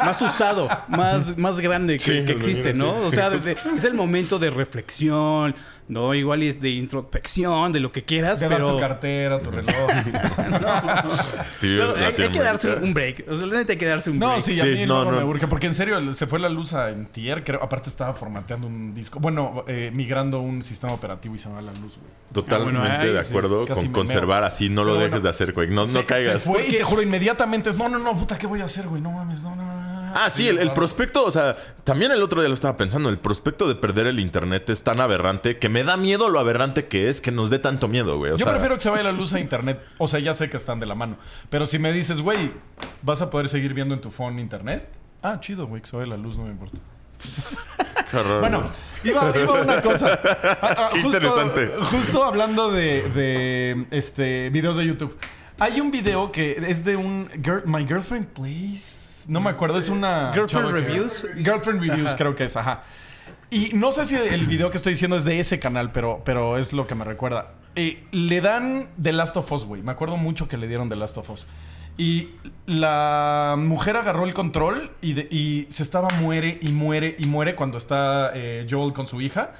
más usado, más, más grande que, Sí, que existe, ¿no? sí, O sea, desde- es el momento de reflexión, ¿no? Igual es de introspección, de lo que quieras, De dar pero... tu cartera, tu reloj. Sí, Solo la hay, que darse un break. O sea, la neta hay que darse un No, break. sí, a Sí, mí no, no, no. me urge. Porque en serio, se fue la luz a Entier. Creo, aparte estaba formateando un disco. Bueno, eh, migrando un sistema operativo y se va la luz, güey. Totalmente Ah, bueno, ay, de sí, acuerdo con conservar meo. así. No lo Pero dejes bueno, de hacer, güey. No, Se- no caigas. Se fue y te juro, inmediatamente es, no, no, no, puta, ¿qué voy a hacer, güey? No mames, no, no, no. Ah, sí, el, el claro. prospecto, o sea, también el otro día lo estaba pensando, el prospecto de perder el internet es tan aberrante que me da miedo lo aberrante que es que nos dé tanto miedo, güey. O Yo sea, prefiero que se vaya la luz a internet. O sea, ya sé que están de la mano. Pero si me dices, güey, ¿vas a poder seguir viendo en tu phone internet? Ah, chido, güey, que se vaya la luz, no me importa. Bueno, iba, iba una cosa. Ah, ah, Qué justo- interesante. Justo hablando de, de, este videos de YouTube. Hay un video que es de un girl- My Girlfriend No me acuerdo, es una. Girlfriend que- Reviews. Girlfriend Reviews, Ajá. creo que es, ajá. Y no sé si el video que estoy diciendo es de ese canal, pero, pero es lo que me recuerda. Eh, le dan The Last of Us, güey. Me acuerdo mucho que le dieron The Last of Us. Y la mujer agarró el control y, de- y se estaba muere y muere y muere cuando está eh, Joel con su hija.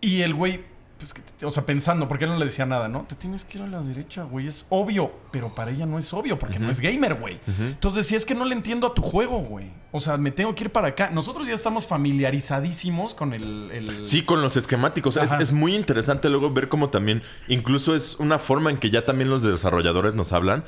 Y el güey, pues, que te- o sea, pensando, porque él no le decía nada, ¿no? Te tienes que ir a la derecha, güey. Es obvio, pero para ella no es obvio, porque no es gamer, güey. Entonces, si es que no le entiendo a tu juego, güey. O sea, me tengo que ir para acá. Nosotros ya estamos familiarizadísimos con el. el- Sí, con los esquemáticos. Es, muy interesante luego ver cómo también, incluso es una forma en que ya también los desarrolladores nos hablan,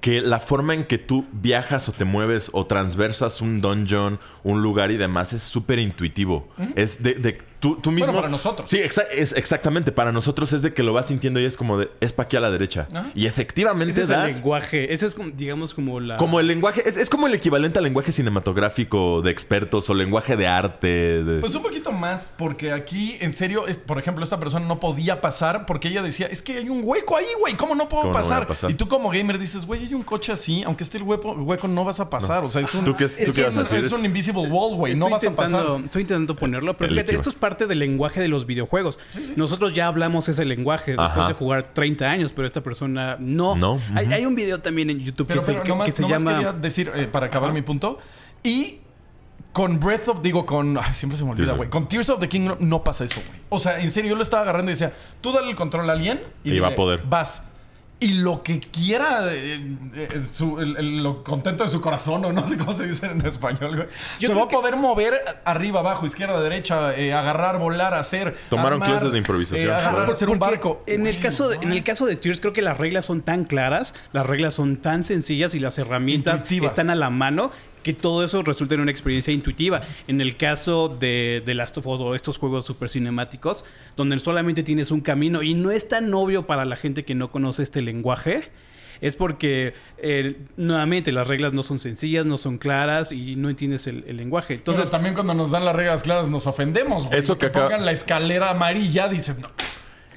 que la forma en que tú viajas o te mueves o transversas un dungeon, un lugar y demás es súper intuitivo. Es de, de tú, tú mismo... para nosotros. Sí, exa- es exactamente. Para nosotros es de que lo vas sintiendo y es como de, es para aquí a la derecha. Ajá. Y efectivamente Ese es el lenguaje. Ese es, como, digamos, como la. Como el lenguaje, es, es como el equivalente al lenguaje cinematográfico de expertos o lenguaje de arte. de- Pues un poquito más, porque aquí, en serio, es- por ejemplo, esta persona no podía pasar porque ella decía, es que hay un hueco ahí, güey, ¿cómo no puedo ¿Cómo no voy a pasar? Y tú como gamer dices, güey, hay un coche así, aunque esté el hueco, hueco no vas a pasar. O sea, es un, ¿Tú qué- es, tú qué que vas a es- decir? es un invisible wall, güey, no vas a pasar. Estoy intentando ponerlo, pero fíjate, esto es parte del lenguaje de los videojuegos. Nosotros ya hablamos ese lenguaje después de jugar 30 años, pero esta persona no. No, Hay, un video también en YouTube Pero, que, se- pero que- nomás, que se nomás llama... quería decir, eh, para acabar mi punto, y con Breath of, digo, con, ay, siempre se me olvida, güey, con Tears of the Kingdom no pasa eso, güey. O sea, en serio, yo lo estaba agarrando y decía, tú dale el control a alguien y, Y va a poder. Vas. Y lo que quiera, eh, eh, su- el- el- lo contento de su corazón, o no sé cómo se dice en español, güey. Yo se va a poder mover arriba, abajo, izquierda, derecha, eh, agarrar, volar, hacer. Tomaron armar, clases de improvisación. eh, agarrar, hacer un barco. En el, caso de, en el caso de Tears, creo que las reglas son tan claras, las reglas son tan sencillas y las herramientas Intuitivas. están a la mano que todo eso resulta en una experiencia intuitiva. En el caso de, de Last of Us o estos juegos super cinemáticos, donde solamente tienes un camino y no es tan obvio para la gente que no conoce este lenguaje. Es porque, eh, nuevamente, las reglas no son sencillas, no son claras y no entiendes el, el lenguaje. Entonces también cuando nos dan las reglas claras nos ofendemos, güey. Eso que que acaba- pongan la escalera amarilla, dices, no.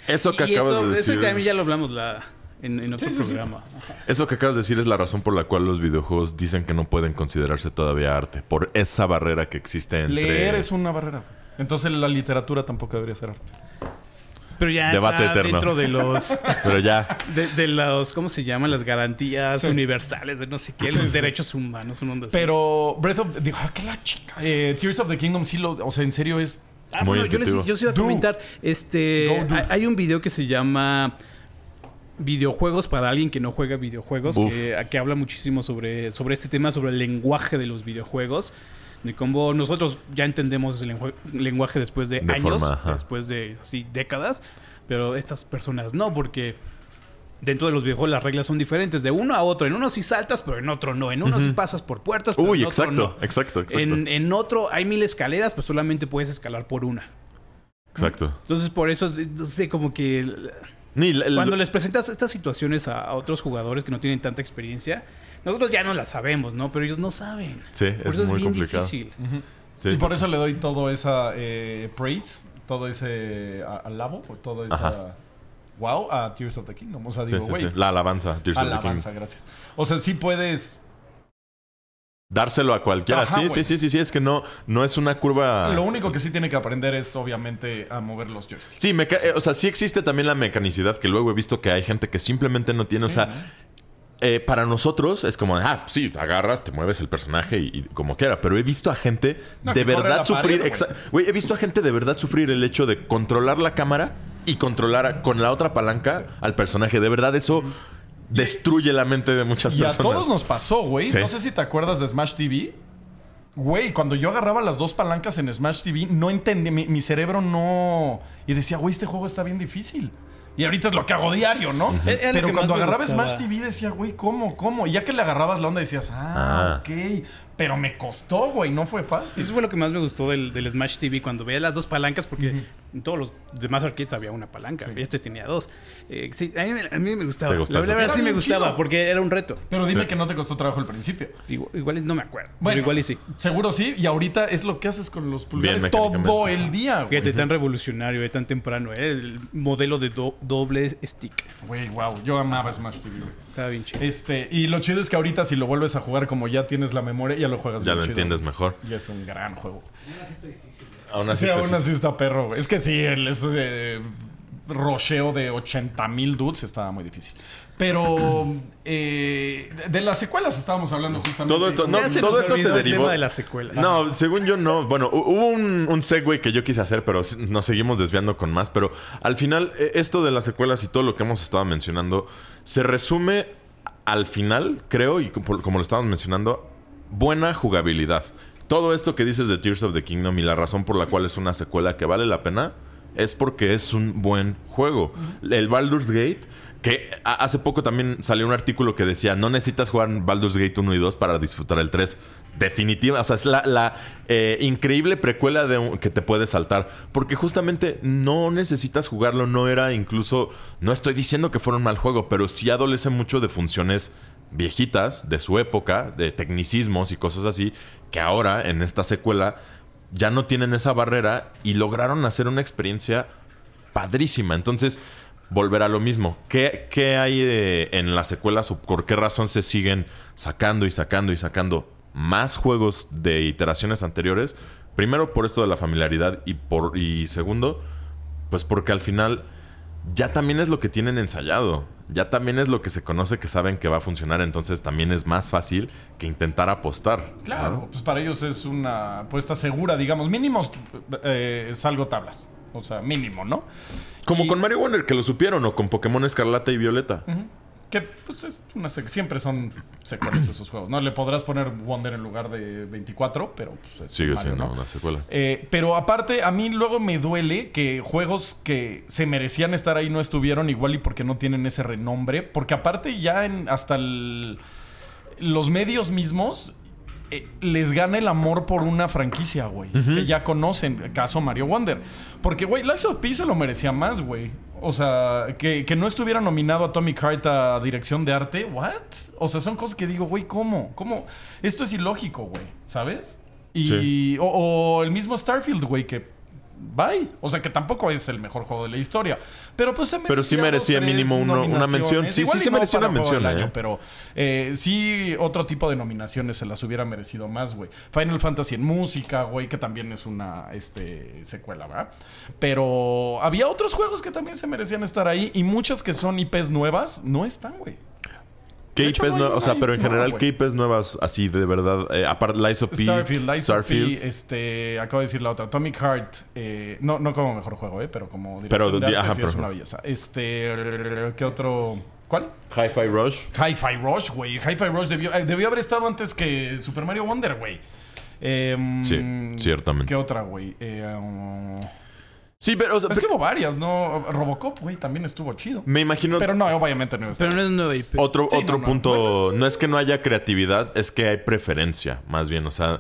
Eso que y acabas eso, de eso decir. también ya lo hablamos la, en, en otro Sí, sí, sí. programa. Eso que acabas de decir es la razón por la cual los videojuegos dicen que no pueden considerarse todavía arte. Por esa barrera que existe entre. Leer es una barrera. Entonces la literatura tampoco debería ser arte. Pero ya Debate está eterno. dentro de los Pero ya. de, de los ¿cómo se llaman? las garantías Sí. universales de no sé qué, los derechos humanos, un. Pero Breath of the... Digo, ah, qué la chica. Eh, Tears of the Kingdom sí lo... O sea, en serio es... Ah, Muy bueno, yo les, yo les iba a Do. comentar, este, hay, hay un video que se llama videojuegos para alguien que no juega videojuegos, que, que habla muchísimo sobre, sobre este tema, sobre el lenguaje de los videojuegos. De cómo nosotros ya entendemos lengu- lenguaje después de, De años, forma, después de así, décadas, pero estas personas no, porque dentro de los videojuegos las reglas son diferentes de uno a otro. En uno sí saltas, pero en otro no. En uno sí pasas por puertas, pero Uy, en otro exacto, no. exacto, exacto. En, en otro hay mil escaleras, pues solamente puedes escalar por una. Exacto. Entonces, por eso, no sé, como que el- el- cuando les presentas estas situaciones a, a otros jugadores que no tienen tanta experiencia, nosotros ya no las sabemos, ¿no? Pero ellos no saben. Sí, por es eso es muy bien complicado. difícil. Sí. Y por eso le doy todo esa eh, praise, todo ese alabo, todo esa... Ajá. Wow, a Tears of the Kingdom. O sea, digo, sí, güey, sí. La alabanza, Tears of the alabanza, King. gracias. O sea, sí puedes... Dárselo a cualquiera. Ajá, sí, sí, sí, sí, sí. Es que no, no es una curva. Lo único que sí tiene que aprender es, obviamente, a mover los joysticks. Sí, meca- eh, o sea, sí existe también la mecanicidad que luego he visto que hay gente que simplemente no tiene. o sea, ¿no? eh, para nosotros es como, ah, sí, te agarras, te mueves el personaje y, y como quiera. Pero he visto a gente No, de verdad sufrir. pared, exa- Güey, he visto a gente de verdad sufrir el hecho de controlar la cámara y controlar a- con la otra palanca al personaje. De verdad, eso destruye la mente de muchas Y a personas. todos nos pasó, güey. Sí. No sé si te acuerdas de Smash TV. Güey, cuando yo agarraba las dos palancas en Smash TV, no entendí, mi, mi cerebro no... Y decía, güey, este juego está bien difícil. Y ahorita es lo que hago diario, ¿no? Pero cuando agarraba. Smash TV decía, güey, ¿cómo? ¿Cómo? Y ya que le agarrabas la onda decías, ah, Ah. ok. Pero me costó, güey, no fue fácil. Eso fue lo que más me gustó del, del Smash TV cuando veía las dos palancas, porque en todos los demás arcades había una palanca. Sí. y Este tenía dos. Eh, sí, a, mí, me- a mí me gustaba. ¿Te gustaba La, verdad sí me gustaba, chido. porque era un reto. Pero dime Sí. que no te costó trabajo al principio. Igual, no me acuerdo. Bueno, pero igual y sí. Seguro sí. Y ahorita es lo que haces con los pulgares todo el día, güey. Fíjate, tan revolucionario, eh, tan temprano. eh, el modelo de do- doble stick. Güey, wow. Yo amaba Smash TV, güey. Estaba bien chido. Este, y lo chido es que ahorita si lo vuelves a jugar como ya tienes la memoria, ya lo juegas Ya lo chido. entiendes mejor. Y es un gran juego. Aún así Sí, está aún difícil. así está perro, güey. Es que sí, el, eso de rocheo de 80 mil dudes estaba muy difícil. Pero eh, de las secuelas estábamos hablando justamente. Todo esto, no, se todo esto se derivó. de las secuelas. No, según yo no. Bueno, hu- hubo un, un segue que yo quise hacer, pero nos seguimos desviando con más. Pero al final, eh, esto de las secuelas y todo lo que hemos estado mencionando se resume al final, creo, y como, como lo estábamos mencionando, buena jugabilidad. Todo esto que dices de Tears of the Kingdom y la razón por la cual es una secuela que vale la pena es porque es un buen juego. El Baldur's Gate, que hace poco también salió un artículo que decía, no necesitas jugar Baldur's Gate 1 y 2 para disfrutar el 3. Definitiva, o sea, es la, eh, increíble precuela de un- que te puedes saltar. Porque justamente no necesitas jugarlo, no era incluso, no estoy diciendo que fuera un mal juego, pero sí adolece mucho de funciones viejitas de su época, de tecnicismos y cosas así, que ahora en esta secuela ya no tienen esa barrera y lograron hacer una experiencia padrísima. Entonces, volver a lo mismo. ¿Qué, qué hay en las secuelas o por qué razón se siguen sacando y sacando y sacando más juegos de iteraciones anteriores? Primero, por esto de la familiaridad y, por, y segundo, pues porque al final ya también es lo que tienen ensayado. Ya también es lo que se conoce que saben que va a funcionar. Entonces también es más fácil que intentar apostar. Claro, pues para ellos es una apuesta segura, digamos. Mínimo eh, salgo tablas. O sea, mínimo, ¿no? Como Y- con Mario Wonder, que lo supieron, o con Pokémon Escarlata y Violeta. Que pues es una siempre son secuelas esos juegos. No le podrás poner Wonder en lugar de 24, pero pues es Sigue Mario, siendo ¿no? una secuela. Eh, pero aparte, a mí luego me duele que juegos que se merecían estar ahí no estuvieron igual y porque no tienen ese renombre. Porque aparte ya en hasta el- los medios mismos eh, les gana el amor por una franquicia, güey. Que ya conocen. Caso Mario Wonder. Porque, güey, Lies of P se lo merecía más, güey. O sea, que, que no estuviera nominado a Tommy Heart a dirección de arte. ¿What? O sea, son cosas que digo, güey, ¿cómo? ¿Cómo? Esto es ilógico, güey. ¿Sabes? Y, Sí. o, o el mismo Starfield, güey, que bye. O sea, que tampoco es el mejor juego de la historia. Pero pues se Pero sí merecía merecía mínimo uno- una mención. Sí, Igual sí se merecía una mención, año, ¿eh? Pero eh, sí, otro tipo de nominaciones se las hubiera merecido más, güey. Final Fantasy en música, güey, que también es una este, secuela, ¿verdad? Pero había otros juegos que también se merecían estar ahí y muchas que son IPs nuevas no están, güey. ¿Qué de no hay nuevas? O sea, pero en nueva, general. ¿qué IPs nuevas así de verdad? Eh, aparte, Lies of P, Starfield, Lies of Starfield. P, este, acabo de decir la otra, Atomic Heart, eh, no, no como mejor juego, eh, pero como Pero, dirección de di- arte ajá, sí pero- es una belleza. Este, ¿qué otro? ¿Cuál? Hi-Fi Rush. Hi-Fi Rush, güey. Hi-Fi Rush debió, eh, debió haber estado antes que Super Mario Wonder, güey. Em, Sí, ciertamente. ¿Qué otra, güey? Eh, Sí, pero o sea, es que hubo varias, ¿no? Robocop, güey, también estuvo chido. me imagino Pero no, obviamente no es. Pero no es nueva IP. otro, Sí, otro no, no. punto. No es que no haya creatividad, es que hay preferencia, más bien. O sea,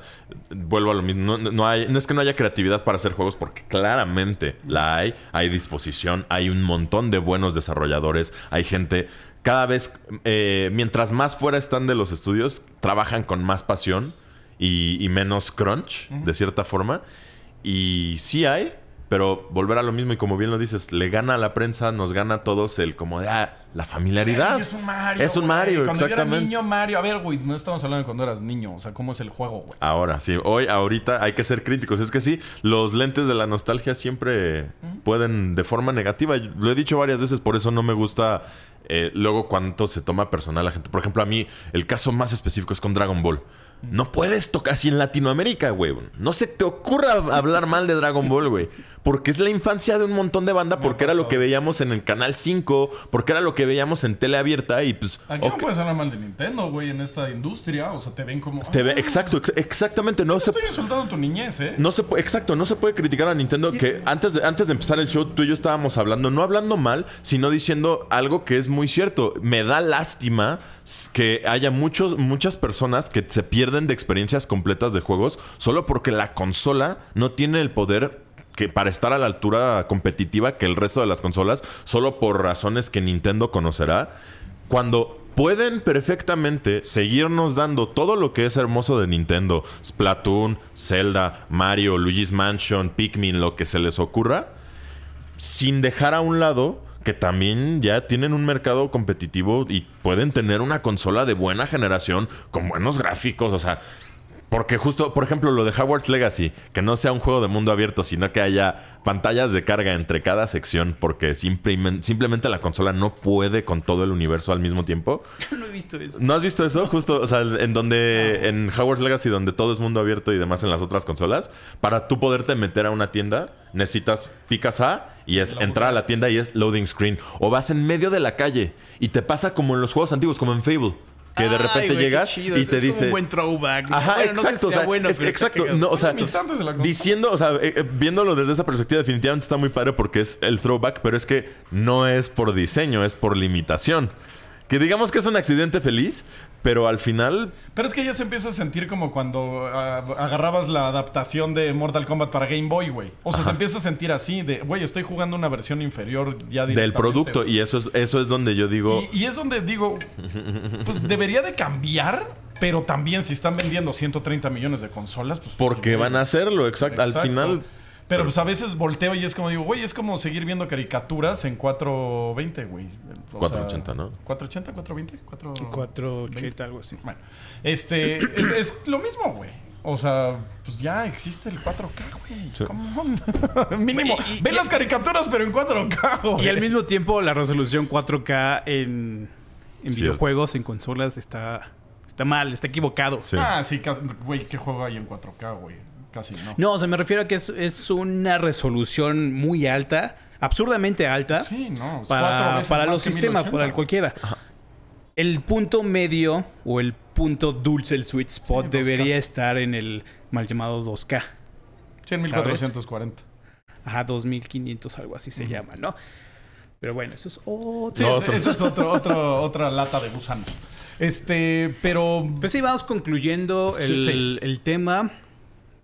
vuelvo a lo mismo. No, no hay, no es que no haya creatividad para hacer juegos, porque claramente la hay. Hay disposición, hay un montón de buenos desarrolladores, hay gente. Cada vez, eh, mientras más fuera están de los estudios, trabajan con más pasión y, y menos crunch, de cierta forma. Y sí hay, pero volver a lo mismo y como bien lo dices, le gana a la prensa, nos gana a todos el como de, ah, la familiaridad. Ay, es un Mario. Es un güey. Mario, Cuando yo era exactamente. niño, Mario. A ver, güey, no estamos hablando de cuando eras niño. O sea, ¿cómo es el juego, güey? Ahora, sí, hoy, ahorita hay que ser críticos. Es que sí, los lentes de la nostalgia siempre pueden de forma negativa. Lo he dicho varias veces, por eso no me gusta eh, luego cuánto se toma personal la gente. Por ejemplo, a mí el caso más específico es con Dragon Ball. No puedes tocar así en Latinoamérica, güey. No se te ocurra hablar mal de Dragon Ball, güey. Porque es la infancia de un montón de banda, porque era lo que veíamos en el Canal 5, porque era lo que veíamos en tele abierta y pues... Aquí no puedes hablar mal de Nintendo, güey, en esta industria. O sea, te ven como. te ve- exacto, ex- exactamente. No se, Estoy insultando tu niñez, ¿eh? No se puede, exacto, no se puede criticar a Nintendo que antes de, antes de empezar el show tú y yo estábamos hablando, no hablando mal, sino diciendo algo que es muy cierto. Me da lástima que haya muchos, muchas personas que se pierden de experiencias completas de juegos solo porque la consola no tiene el poder que para estar a la altura competitiva que el resto de las consolas, solo por razones que Nintendo conocerá. Cuando pueden perfectamente seguirnos dando todo lo que es hermoso de Nintendo, Splatoon, Zelda, Mario, Luigi's Mansion, Pikmin, lo que se les ocurra, sin dejar a un lado que también ya tienen un mercado competitivo y pueden tener una consola de buena generación con buenos gráficos, o sea, Porque justo, por ejemplo, lo de Hogwarts Legacy, que no sea un juego de mundo abierto, sino que haya pantallas de carga entre cada sección, porque simplemente, simplemente la consola no puede con todo el universo al mismo tiempo. no he visto eso. ¿No has visto eso? Justo, o sea, en donde, en Hogwarts Legacy, donde todo es mundo abierto y demás en las otras consolas, para tú poderte meter a una tienda, necesitas picas A y es entrar a la tienda y es loading screen. O vas en medio de la calle y te pasa como en los juegos antiguos, como en Fable. Que de Ay, repente qué llegas chido. y te es como dice. un buen throwback. Ajá, Bueno, no sé si exacto. sea o sea, bueno, es pero está exacto. cagado. No, o sea, de la diciendo, o sea, eh, eh, viéndolo desde esa perspectiva, definitivamente está muy padre porque es el throwback, pero es que no es por diseño, es por limitación. Que digamos que es un accidente feliz, pero al final Pero es que ya se empieza a sentir como cuando ah, agarrabas la adaptación de Mortal Kombat para Game Boy, güey. O sea, se empieza a sentir así de, güey, estoy jugando una versión inferior ya del producto. Y eso es, eso es donde yo digo. Y, y es donde digo, pues debería de cambiar, pero también si están vendiendo 130 millones de consolas, pues... Porque van a hacerlo, exacto. Al final. Pero pues a veces volteo y es como digo, güey, es como seguir viendo caricaturas en 420, güey. O 480, ¿no? 480, 420, 4... 480, algo así. Bueno, este es, es lo mismo, güey. O sea, pues ya existe el 4K, güey. Sí. Come on. Mínimo. Y- y- Ve y- las caricaturas, pero en 4K, güey. Y al mismo tiempo, la resolución 4K en, en videojuegos, en consolas, está, está mal, está equivocado. Sí. Ah, sí, güey, ¿qué juego hay en 4K, güey? Casi no. No, o sea, me refiero a que es, es una resolución muy alta, absurdamente alta, Sí, no. para, para los sistemas, 1080, para cualquiera. El punto medio o el punto dulce, el sweet spot, Sí, 2K. debería estar en el mal llamado 2K. Sí, en 1440. Ajá, 2500, algo así se llama, ¿no? Pero bueno, eso es otro. Sí, esa es otro, otro- otra lata de gusanos. Este, pero... Pues sí, vamos concluyendo el, Sí, sí. el tema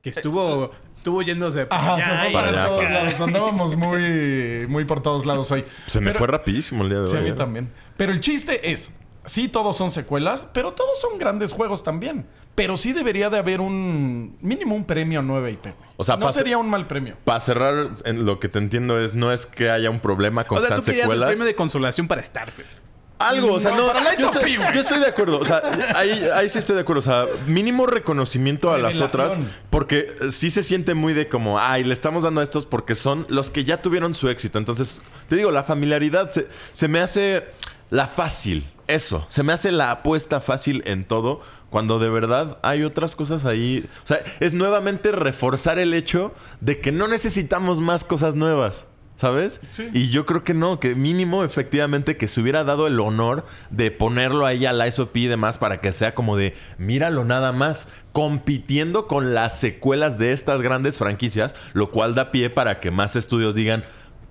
que estuvo, estuvo yéndose para Ajá, allá se fue para allá, todos para lados. Andábamos muy, muy por todos lados hoy. Se me Pero- fue rapidísimo el día de Sí, a hoy. mí ¿eh? también. Pero el chiste es, sí todos son secuelas, pero todos son grandes juegos también. Pero sí debería de haber un mínimo un premio 9 IP. O sea, no sería un mal premio. Para cerrar, en lo que te entiendo es, no es que haya un problema con O sea, tú las querías el secuelas. premio de consolación para Starfield. Algo, o sea, No, para la yo, estoy, yo estoy de acuerdo. O sea, ahí, ahí sí estoy de acuerdo. O sea, mínimo reconocimiento a las otras. Porque sí se siente muy de como, ay, le estamos dando a estos porque son los que ya tuvieron su éxito. Entonces, te digo, la familiaridad se, se me hace la fácil. Eso. Se me hace la apuesta fácil en todo. Cuando de verdad hay otras cosas ahí. O sea, es nuevamente reforzar el hecho de que no necesitamos más cosas nuevas. ¿Sabes? Sí. Y yo creo que no, que mínimo efectivamente que se hubiera dado el honor de ponerlo ahí a la SOP y demás para que sea como de, míralo nada más, compitiendo con las secuelas de estas grandes franquicias, lo cual da pie para que más estudios digan,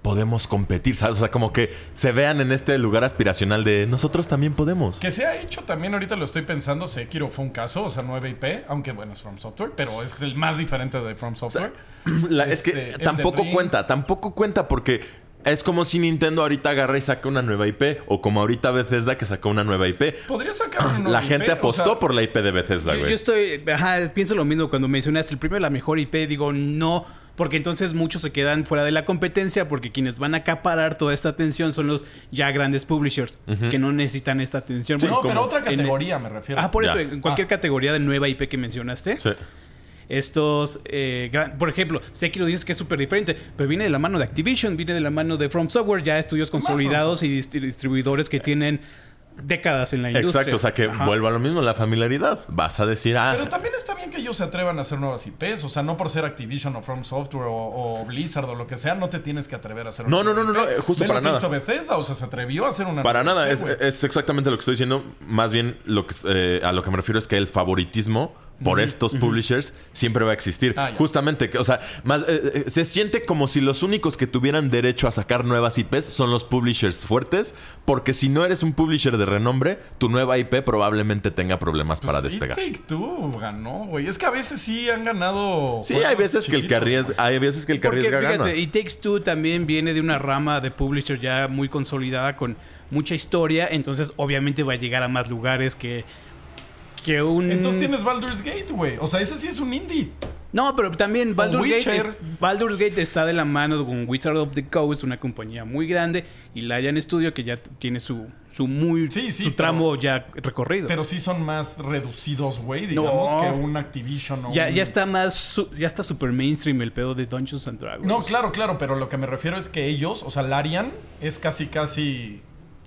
podemos competir, ¿sabes? O sea, como que se vean en este lugar aspiracional de, nosotros también podemos. Que se ha hecho también, ahorita lo estoy pensando, Sekiro fue un caso, o sea, 9 IP, aunque bueno, es From Software, pero es el más diferente de From Software. La- es que Este, tampoco cuenta, tampoco cuenta porque es como si Nintendo ahorita agarra y saca una nueva IP o como ahorita Bethesda que sacó una nueva IP. Podría sacar una La nueva gente IP, o apostó sea, por la IP de Bethesda, Yo, güey. yo estoy, ajá, pienso lo mismo cuando mencionaste el primero la mejor IP, digo no, porque entonces muchos se quedan fuera de la competencia porque quienes van a acaparar toda esta atención son los ya grandes publishers que no necesitan esta atención. no, Bueno, pero otra categoría me refiero. Ah, por eso, en cualquier Ah. categoría de nueva IP que mencionaste, Sí. estos, eh, gran- por ejemplo, Sekiro dices que es súper diferente, pero viene de la mano de Activision, viene de la mano de From Software, ya estudios consolidados y distri- distribuidores que tienen décadas en la industria. Exacto, o sea que Ajá. vuelva a lo mismo, la familiaridad. Vas a decir, ah, Pero también está bien que ellos se atrevan a hacer nuevas IPs. O sea, no por ser Activision o From Software o, o Blizzard o lo que sea, no te tienes que atrever a hacer No, una no, no, nueva no, IP. no, justo Ve para lo que nada. hizo Bethesda, o sea, se atrevió a hacer una para nueva nada, IP, es, es exactamente lo que estoy diciendo. Más bien lo que, eh, a lo que me refiero es que el favoritismo por estos publishers siempre va a existir. Ah. Justamente, que, o sea, más, eh, eh, se siente como si los únicos que tuvieran derecho a sacar nuevas IPs son los publishers fuertes, porque si no eres un publisher de renombre, tu nueva IP probablemente tenga problemas para Pues, despegar. Take Two ganó, güey. Es que a veces sí han ganado. Sí, hay veces que el que arriesga, hay veces que el que Porque arriesga fíjate, gana. y Takes Two también viene de una rama de publisher ya muy consolidada con mucha historia, entonces obviamente va a llegar a más lugares que que un Entonces tienes Baldur's Gate, güey. O sea, ese sí es un indie. No, pero también Baldur's Gate, es- Baldur's Gate está de la mano con Wizard of the Coast, una compañía muy grande, y Lion Studio que ya tiene su, su muy Sí, sí, su tramo ya recorrido. Pero sí son más reducidos, güey, digamos, No. que un Activision o ya, un- ya está más ya está super mainstream el pedo de Dungeons and Dragons. No, claro, claro, pero lo que me refiero es que ellos, o sea, Larian es casi, casi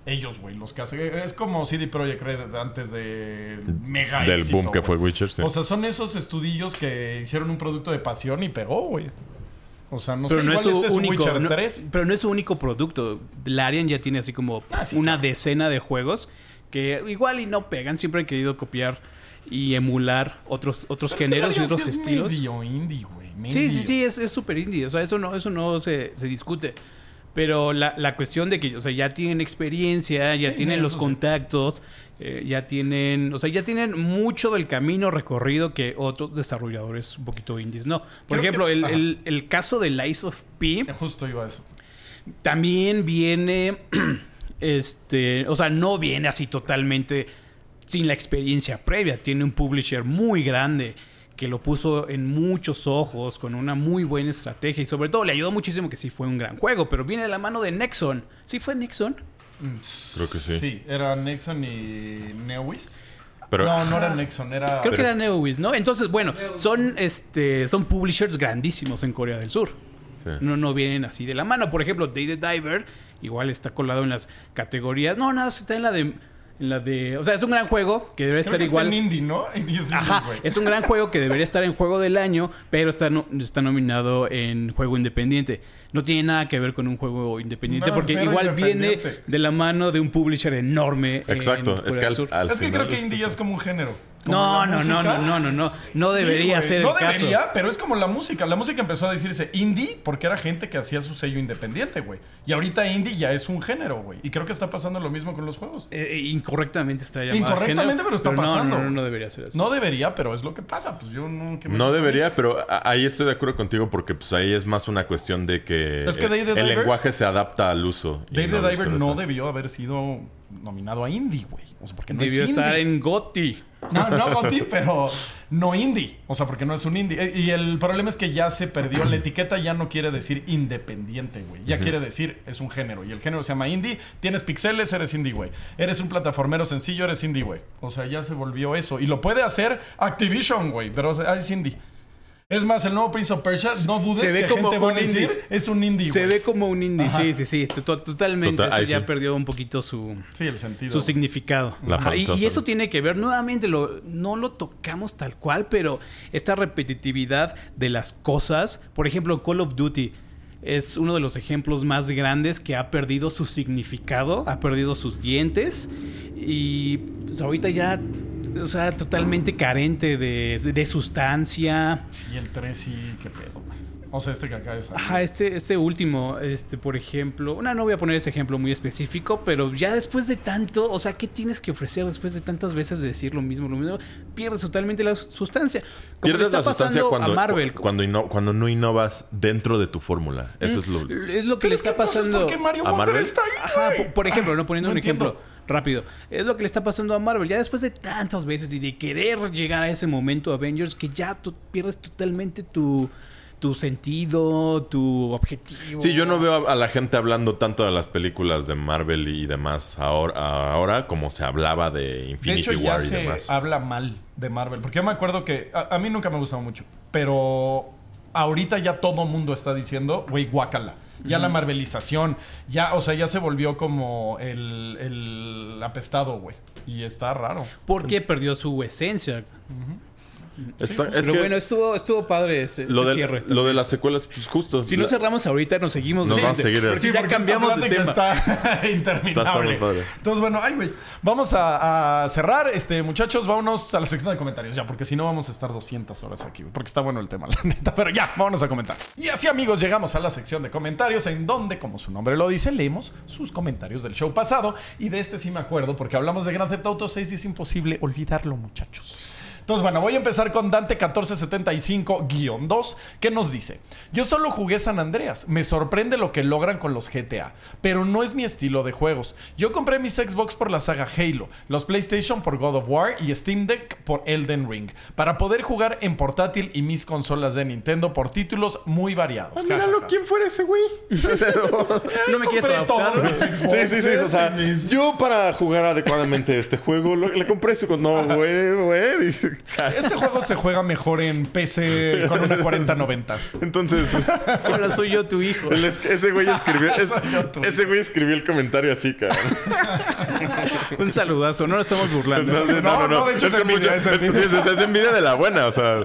ellos, güey, los que hacen. Es como CD Projekt Red antes de mega Del éxito, boom que fue Witcher, sí. O sea, son esos estudillos que hicieron un producto de pasión y pegó, güey. O sea, no pero sé, no es igual su este es único, Witcher no- 3. pero no es su único producto. Larian ya tiene así como Ah, sí, una claro. decena de juegos que igual y no pegan, siempre han querido copiar y emular otros otros Pero es que géneros y otros sí es estilos. medio indie, güey. Sí, sí, sí, es es súper indie. O sea, eso no, eso no se, se discute. Pero la, la cuestión de que, o sea, ya tienen experiencia, ya Sí, tienen no, los contactos, eh, ya tienen, o sea, ya tienen mucho del camino recorrido que otros desarrolladores un poquito indies, ¿no? Por Creo ejemplo, que- el, ajá. el- el caso de Lies of P Eh, Justo iba a eso. también viene, este, o sea, no viene así totalmente sin la experiencia previa. Tiene un publisher muy grande que lo puso en muchos ojos, con una muy buena estrategia y sobre todo le ayudó muchísimo que sí fue un gran juego, pero viene de la mano de Nexon. ¿Sí fue Nexon? Creo que sí. Sí, era Nexon y Neowis. Pero- no, no era Nexon, era. Creo que era Neowis, ¿no? Entonces, bueno, son, este, son publishers grandísimos en Corea del Sur. Sí. No, no vienen así de la mano. Por ejemplo, Day the Diver igual está colado en las categorías. No, no, está en la de. En la de. O sea, es un gran juego que debería Creo estar que igual. está en indie, ¿no? Es indie, Ajá, güey. es un gran juego que debería estar en juego del año, pero está, no- está nominado en juego independiente. No tiene nada que ver con un juego independiente No, porque igual viene de la mano de un publisher enorme. en Exacto. Es que al, Sur. al Es que final creo que indie es como un género. No, no, no, música. no, no, no, no. No Sí, debería güey. ser No el debería, caso. pero es como la música. La música empezó a decirse indie porque era gente que hacía su sello independiente, güey. Y ahorita indie ya es un género, güey. Y creo que está pasando lo mismo con los juegos. Eh, eh, incorrectamente está llamado. Incorrectamente, género, pero está no, pasando. No, no, no debería ser así. No debería, pero es lo que pasa. Pues yo no... ¿qué me No debería, pero ahí estoy de acuerdo contigo porque pues ahí es más una cuestión de que, Es que el, Dave the el Diver- lenguaje se adapta al uso. Dave the no Diver no debió haber sido nominado a indie, güey. O sea, porque no Debió es estar indie. en GOTY. No, no Gotti, pero no indie. O sea, porque no es un indie. Eh, Y el problema es que ya se perdió. La etiqueta ya no quiere decir independiente, güey. Ya quiere decir es un género. Y el género se llama indie. Tienes pixeles, eres indie, güey. Eres un plataformero sencillo, eres indie, güey. O sea, ya se volvió eso. Y lo puede hacer Activision, güey. Pero o sea, es indie. Es más, el nuevo Prince of Persia, no dudes Se ve que como gente va a un decir indie. es un indie, Se güey. ve como un indie, Ajá. sí, sí, sí. to- Totalmente. Total, ya sí. perdió un poquito su, Sí, el sentido. su significado. Y, eso tiene que ver, nuevamente, lo, no lo tocamos tal cual, pero esta repetitividad de las cosas, por ejemplo, Call of Duty. Es uno de los ejemplos más grandes que ha perdido su significado, ha perdido sus dientes y pues, ahorita ya, o sea, totalmente carente de, de sustancia. Sí, el 3 sí, qué pedo. O sea, este que acaba de salir. Ajá, este, este último, este, por ejemplo, una no voy a poner ese ejemplo muy específico, pero ya después de tanto, o sea, ¿qué tienes que ofrecer después de tantas veces de decir lo mismo, lo mismo? Pierdes totalmente la sustancia. Como Pierdes está la sustancia cuando, a Marvel. cu- cuando, inno- cuando no innovas dentro de tu fórmula. Eso es lo... es lo que le está pasando. ¿por qué Mario ¿A Marvel? está ahí, Ajá, güey? por, por ejemplo, no poniendo No un entiendo. ejemplo rápido. Es lo que le está pasando a Marvel. Ya después de tantas veces y de querer llegar a ese momento Avengers, que ya tú pierdes totalmente tu, tu sentido, tu objetivo. Sí, yo no veo a, la gente hablando tanto de las películas de Marvel y demás ahora, ahora como se hablaba de De Infinity hecho, ya War y se demás. habla mal de Marvel. Porque yo me acuerdo que a, a mí nunca me ha gustado mucho. Pero ahorita ya todo mundo está diciendo, güey, guácala. Ya la marvelización, ya, o sea, ya se volvió como el, el apestado, güey. Y está raro. Porque perdió su esencia. Está- es Pero que bueno, estuvo, estuvo padre ese, este lo, del- cierre. lo de las secuelas, pues justo. Si no cerramos ahorita, nos seguimos. Nos de- vamos a seguir porque así. ya porque cambiamos de tema. Está interminable. Está muy padre. Entonces, bueno, ay, güey. Vamos a, a cerrar. Este, muchachos, vámonos a la sección de comentarios ya, porque si no vamos a estar 200 horas aquí, porque está bueno el tema, la neta. Pero ya, vámonos a comentar. Y así, amigos, llegamos a la sección de comentarios, en donde, como su nombre lo dice, leemos sus comentarios del show pasado. Y de este sí me acuerdo, porque hablamos de Grand Theft Auto 6 y es imposible olvidarlo, muchachos. Entonces, bueno, voy a empezar con Dante1475-2, que nos dice: Yo solo jugué San Andreas. Me sorprende lo que logran con los GTA, pero no es mi estilo de juegos. Yo compré mis Xbox por la saga Halo, los PlayStation por God of War y Steam Deck por Elden Ring, para poder jugar en portátil y mis consolas de Nintendo por títulos muy variados. Ah, míralo. ¿quién fuera ese güey? ¿No me quieres adoptar? Sí, sí, sí. O sea, yo para jugar adecuadamente este juego lo- le compré su. No, güey, güey. Este juego se juega mejor en PC con una 4090. Entonces, Ahora soy yo tu hijo. el es- ese güey escribió. es- ese güey escribió el comentario así, cabrón. Un saludazo, no lo estamos burlando. No, no, de hecho es con envidia, es es, es, es envidia de la buena, o sea.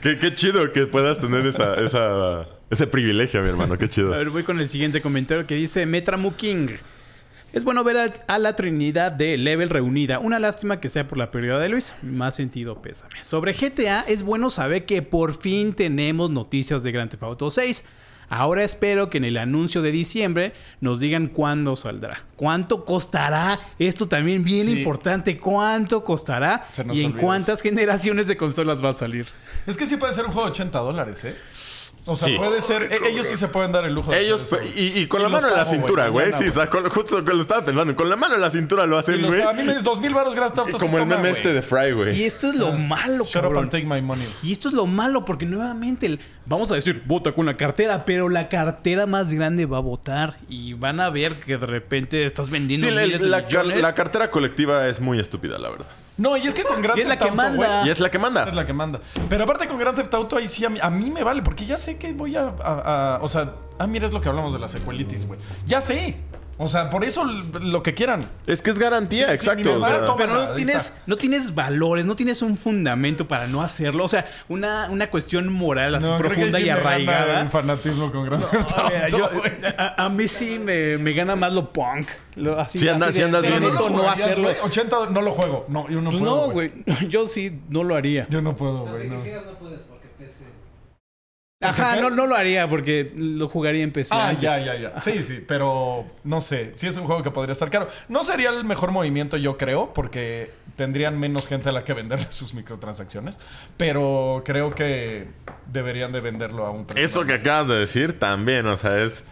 Qué, qué chido que puedas tener esa, esa, ese privilegio, mi hermano. Qué chido. A ver, voy con el siguiente comentario que dice Metramu King. Es bueno ver a, a la Trinidad de Level reunida. Una lástima que sea por la pérdida de Luis. Más sentido pésame. Sobre GTA, es bueno saber que por fin tenemos noticias de Grand Theft Auto 6. Ahora espero que en el anuncio de diciembre nos digan cuándo saldrá. ¿Cuánto costará? Esto también bien Sí. importante. ¿Cuánto costará? ¿Y en cuántas generaciones de consolas va a salir? Es que sí puede ser un juego de 80 dólares, ¿eh? O sea, Sí. puede ser. e- ellos sí se pueden dar el lujo de Ellos, hacer pe- eso. y, y con Y la mano en la cintura, güey. Sí, o sea, con- justo con lo estaba pensando. Con la mano en la cintura lo Y hacen, güey. a mí me dices 2000 baros gratis. Como el meme este de Fry, Y güey. esto es lo malo, Shut up and take my money. Y esto es lo malo, porque nuevamente el- vamos a decir, vota con la cartera, pero la cartera más grande va a votar. Y van a ver que de repente estás vendiendo Sí, la, miles de la- millones. la cartera colectiva es muy estúpida, la verdad. No, y es que con Grand Y es la que Auto, manda. Y es la que manda. Es la que manda. Pero aparte con Grand Theft Auto ahí sí a mí, a mí me vale, porque ya sé que voy a, a- a- O sea, ah, mira, es lo que hablamos de la secuelitis, güey. Ya sé. O sea, por eso lo que quieran. Es que es garantía, Sí, sí, exacto. o sea, pero no tienes, no tienes valores, no tienes un fundamento para no hacerlo. O sea, una, una cuestión moral así No, creo que profunda sí y arraigada. el fanatismo con yo- güey. a, a mí sí me, me gana más lo punk. Lo, así, Sí andas- así de- andas de bien. No jugarías, hacerlo. güey. 80 no lo juego. No, yo no Pues puedo. no, güey. Yo sí no lo haría. Yo no puedo, No, güey. que no. no puedes porque PC. Ajá, no, no lo haría porque lo jugaría en PC. Ah, antes. ya, ya, ya. Sí, sí, pero no sé. Sí es un juego que podría estar caro. No sería el mejor movimiento, yo creo, porque tendrían menos gente a la que venderle sus microtransacciones. Pero creo que deberían de venderlo a un precio. Eso que acabas de decir también, o sea, es.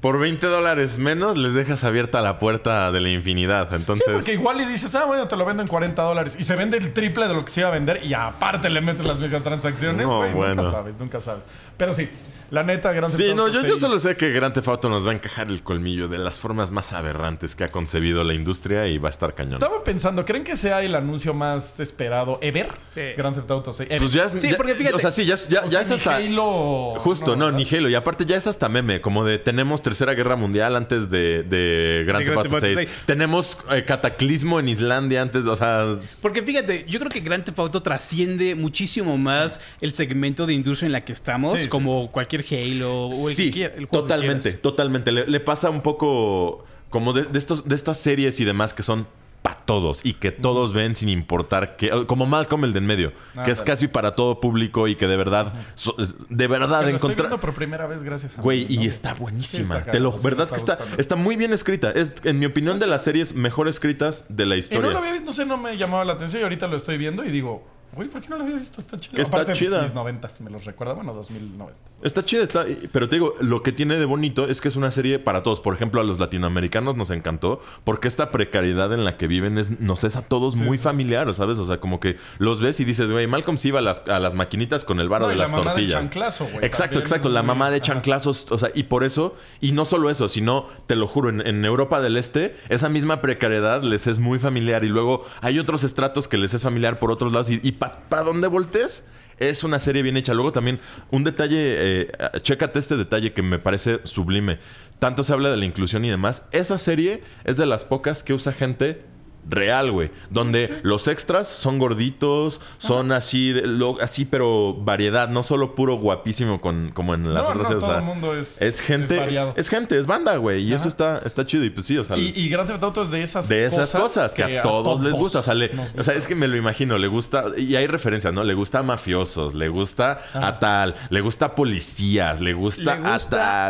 Por 20 dólares menos les dejas abierta la puerta de la infinidad. Entonces. Sí, porque igual y dices, ah, bueno, te lo vendo en 40 dólares. Y se vende el triple de lo que se iba a vender. Y aparte le metes las microtransacciones. No, güey, bueno. Nunca sabes, nunca sabes. Pero sí, la neta, Grand Sí, Theft no, Auto yo, yo 6 solo sé que Grand Theft Auto nos va a encajar el colmillo de las formas más aberrantes que ha concebido la industria y va a estar cañón. Estaba pensando, ¿creen que sea el anuncio más esperado ever? Sí. Grand Theft Auto 6. Pues ya es. Sí, ya- porque fíjate- O sea, sí, ya, es- ya, O ya es ni hasta. Halo- Justo, no, ¿verdad? ni Halo. Y aparte ya es hasta meme, como de tenemos Tercera Guerra Mundial antes de, de Grand Theft Grand Auto Theft Auto 6. 6. Tenemos eh, Cataclismo en Islandia antes, o sea... Porque fíjate, yo creo que Grand Theft Auto trasciende muchísimo más el segmento de industria en la que estamos, Sí, sí. Como cualquier Halo o el, Sí, que quiera- el juego que totalmente, totalmente. Le, le pasa un poco como de, de estos, de estas series y demás que son para todos y que todos ven sin importar que como Malcolm el de en medio que es casi para todo público y que de verdad so- de verdad encontrar viendo por primera vez gracias a Güey, mí, y ¿no? está buenísima. Sí, está Te lo, sí verdad está que está, gustando. está muy bien escrita. Es, en mi opinión, de las series mejor escritas de la Y no historia. lo había visto, no sé, no me llamaba la atención y ahorita lo estoy viendo y digo, güey, ¿por qué no lo había visto? Está chido. Que está Aparte, pues, chida. mis noventas, me los recuerda, bueno, 2090. Está chida, está. Pero te digo, lo que tiene de bonito es que es una serie para todos. Por ejemplo, a los latinoamericanos nos encantó porque esta precariedad en la que viven es, nos es a todos muy familiar, ¿sabes? O sea, como que los ves y dices, güey, Malcolm sí iba a las, a las maquinitas con el varo No, de y la las mamá tortillas. chanclazo, güey, Exacto, también exacto. La muy- mamá de Ajá. chanclazos, o sea, y por eso, y no solo eso, sino, te lo juro, en, en Europa del Este, esa misma precariedad les es muy familiar. Y luego hay otros estratos que les es familiar por otros lados. Y, y para donde voltees, es una serie bien hecha. Luego también, un detalle, eh, chécate este detalle que me parece sublime. Tanto se habla de la inclusión y demás. Esa serie es de las pocas que usa gente real, güey. Donde los extras son gorditos, son así, de- lo- así, pero variedad, no solo puro guapísimo con, como en las No, otras no, todo el mundo es- es gente, es variado. es gente, es banda, güey. Y Ajá. eso está, está chido. Y pues sí, o sea, Y, y Grand Theft Auto es de esas de esas cosas, que, a todos, les gusta. O sea, le- o sea, es que me lo imagino, le gusta, y hay referencias, ¿no? Le gusta a mafiosos, le gusta a tal, le gusta a policías, le gusta, Le gusta- a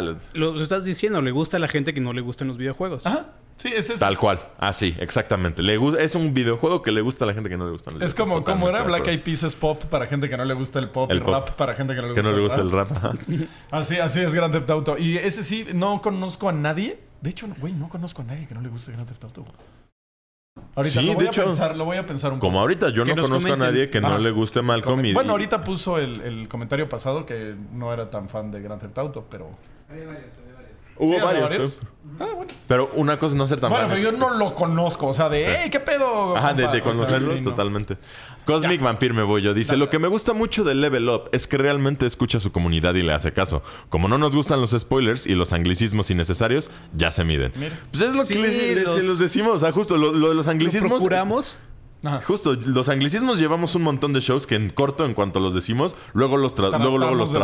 tal. Lo, lo estás diciendo, le gusta a la gente que no le gustan los videojuegos. Ajá. Sí, es eso. Tal cual. Así, exactamente. Le es un videojuego que le gusta a la gente que no le gusta. Es como, como era Black Eyed Peas es pop para gente que no le gusta el pop El y pop. rap para gente que no le Que gusta, no le gusta el rap. Así, así es Grand Theft Auto. Y ese sí, no conozco a nadie. De hecho, güey, no conozco a nadie que no le guste Grand Theft Auto. Ahorita Sí, lo voy de a hecho, pensar, lo voy a pensar un poco. Como ahorita yo no conozco comenten. a nadie que no Ah, le guste Malcolm y... Bueno, ahorita puso el, el comentario pasado que no era tan fan de Grand Theft Auto, pero. Hubo Sí, varios. varios. sí. Ah, bueno. Pero una cosa es no ser tan Bueno, pero yo no lo conozco. O sea, de, ¡hey, qué pedo! Ajá, de, compa?" de O sea, conocerlo no. totalmente. Cosmic Vampire me voy yo. Dice, lo que me gusta mucho de Level Up es que realmente escucha a su comunidad y le hace caso. Como no nos gustan los spoilers y los anglicismos innecesarios, ya se miden. Mira. Pues es lo Sí, que les, les- los- decimos. O sea, justo lo, lo de los Lo anglicismos... procuramos. Ajá. Justo, los anglicismos llevamos un montón de shows que en corto, en cuanto los decimos, luego los tra- luego, luego los de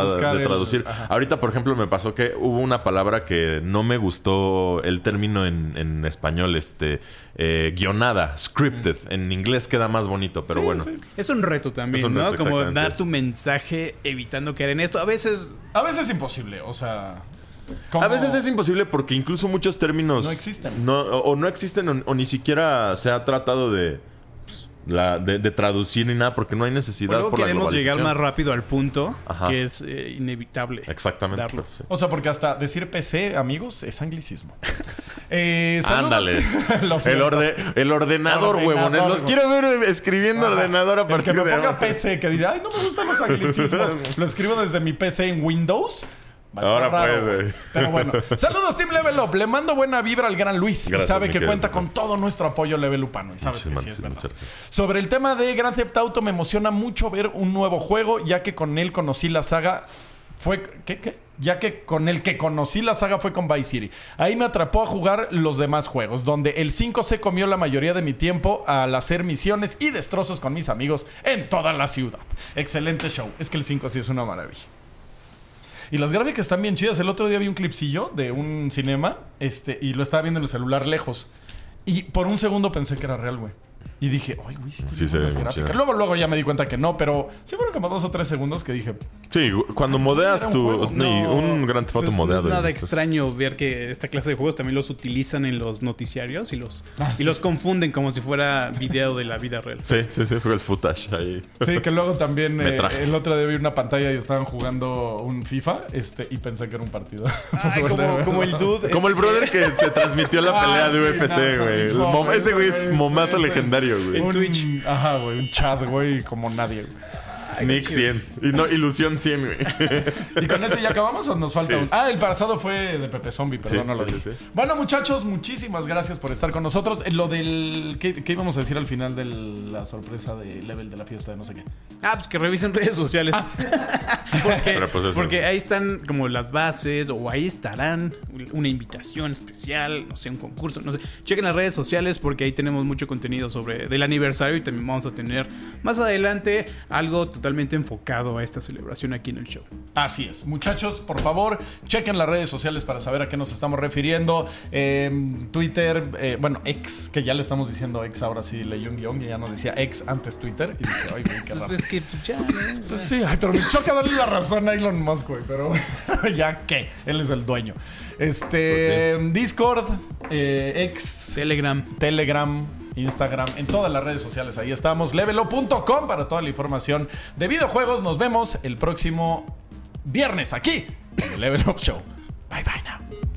traducir. Ahorita, por ejemplo, me pasó que hubo una palabra que no me gustó el término en, en español, este eh, guionada, scripted. En inglés queda más bonito, pero Sí, bueno. sí. Es un reto también, ¿no? Como dar tu mensaje evitando caer en esto. A veces A veces es imposible, o sea. A veces es imposible porque incluso muchos términos No existen. no- o, o no existen o, o ni siquiera se ha tratado de, la, de, de traducir ni nada porque no hay necesidad luego por la queremos llegar más rápido al punto Ajá. que es eh, inevitable. Exactamente. darlo. sí. O sea, porque hasta decir PC, amigos, es anglicismo. Eh. Ándale. Lo El, orde- el ordenador, huevones. Los quiero ver escribiendo Ajá. ordenador a El partir que me de ponga ahora. PC, que dice, ay, no me gustan los anglicismos. Lo escribo desde mi PC en Windows. Ahora güey. Pero bueno. Saludos, Team Level Up. Le mando buena vibra al gran Luis. y sabe que cuenta con todo nuestro apoyo Level Upano. Y sabes que sí es verdad. Sobre el tema de Grand Theft Auto, me emociona mucho ver un nuevo juego, ya que con él conocí la saga. Fue. ¿Qué? ¿Qué? Ya que con el que conocí la saga fue con Vice City. Ahí me atrapó a jugar los demás juegos, donde el 5 se comió la mayoría de mi tiempo al hacer misiones y destrozos con mis amigos en toda la ciudad. Excelente show. Es que el 5 sí es una maravilla. Y las gráficas están bien chidas. El otro día vi un clipsillo de un cinema este, y lo estaba viendo en el celular lejos. Y por un segundo pensé que era real, güey. Y dije, ay, güey, sí, Sí se buenas ve muy gráficas". chido. Luego, luego ya me di cuenta que no, pero sí fueron como dos o tres segundos que dije, Sí, cuando modeas tu. No, un gran foto pues, no modeado. es nada extraño ver que esta clase de juegos también los utilizan en los noticiarios y los, Ah, y sí. los confunden como si fuera video de la vida real. Sí, sí, sí, fue el footage ahí. Sí, que luego también eh, el otro día vi una pantalla y estaban jugando un FIFA este, y pensé que era un partido. Ay, como, como el dude. Como el brother que se transmitió la Ah, pelea de sí, UFC, güey. Ese güey es momazo sí. Legendario, güey. Un- Twitch. Ajá, güey, un chat, güey, como nadie. güey. Nick 100. Y no, Ilusión 100, güey. ¿Y con ese ya acabamos o nos falta Sí. un? Ah, el pasado fue de Pepe Zombie, perdón, Sí, no lo sí, dije. sí. Bueno, muchachos, muchísimas gracias por estar con nosotros. Eh, Lo del. ¿Qué, qué íbamos a decir al final de la sorpresa de level de la fiesta de no sé qué? Ah, pues que revisen redes sociales. porque Pero pues porque ahí están como las bases o ahí estarán una invitación especial, no sé, un concurso, no sé. Chequen las redes sociales porque ahí tenemos mucho contenido sobre del aniversario y también vamos a tener más adelante algo totalmente enfocado a esta celebración aquí en el show. Así es. Muchachos, por favor, chequen las redes sociales para saber a qué nos estamos refiriendo. Eh, Twitter, eh, bueno, ex, que ya le estamos diciendo ex, ahora sí leí un guion y ya no decía ex antes Twitter. Y dije, ay, güey, qué raro. Pues es que pues, ya, ¿no? Pues sí, ay, pero me choca darle la razón a Elon Musk, güey. Pero ya qué, él es el dueño. Este, Discord, eh, ex, Telegram. Telegram, Instagram, en todas las redes sociales. Ahí estamos. Levelo.com para toda la información de videojuegos. Nos vemos el próximo viernes aquí en el Level Show. Bye bye now.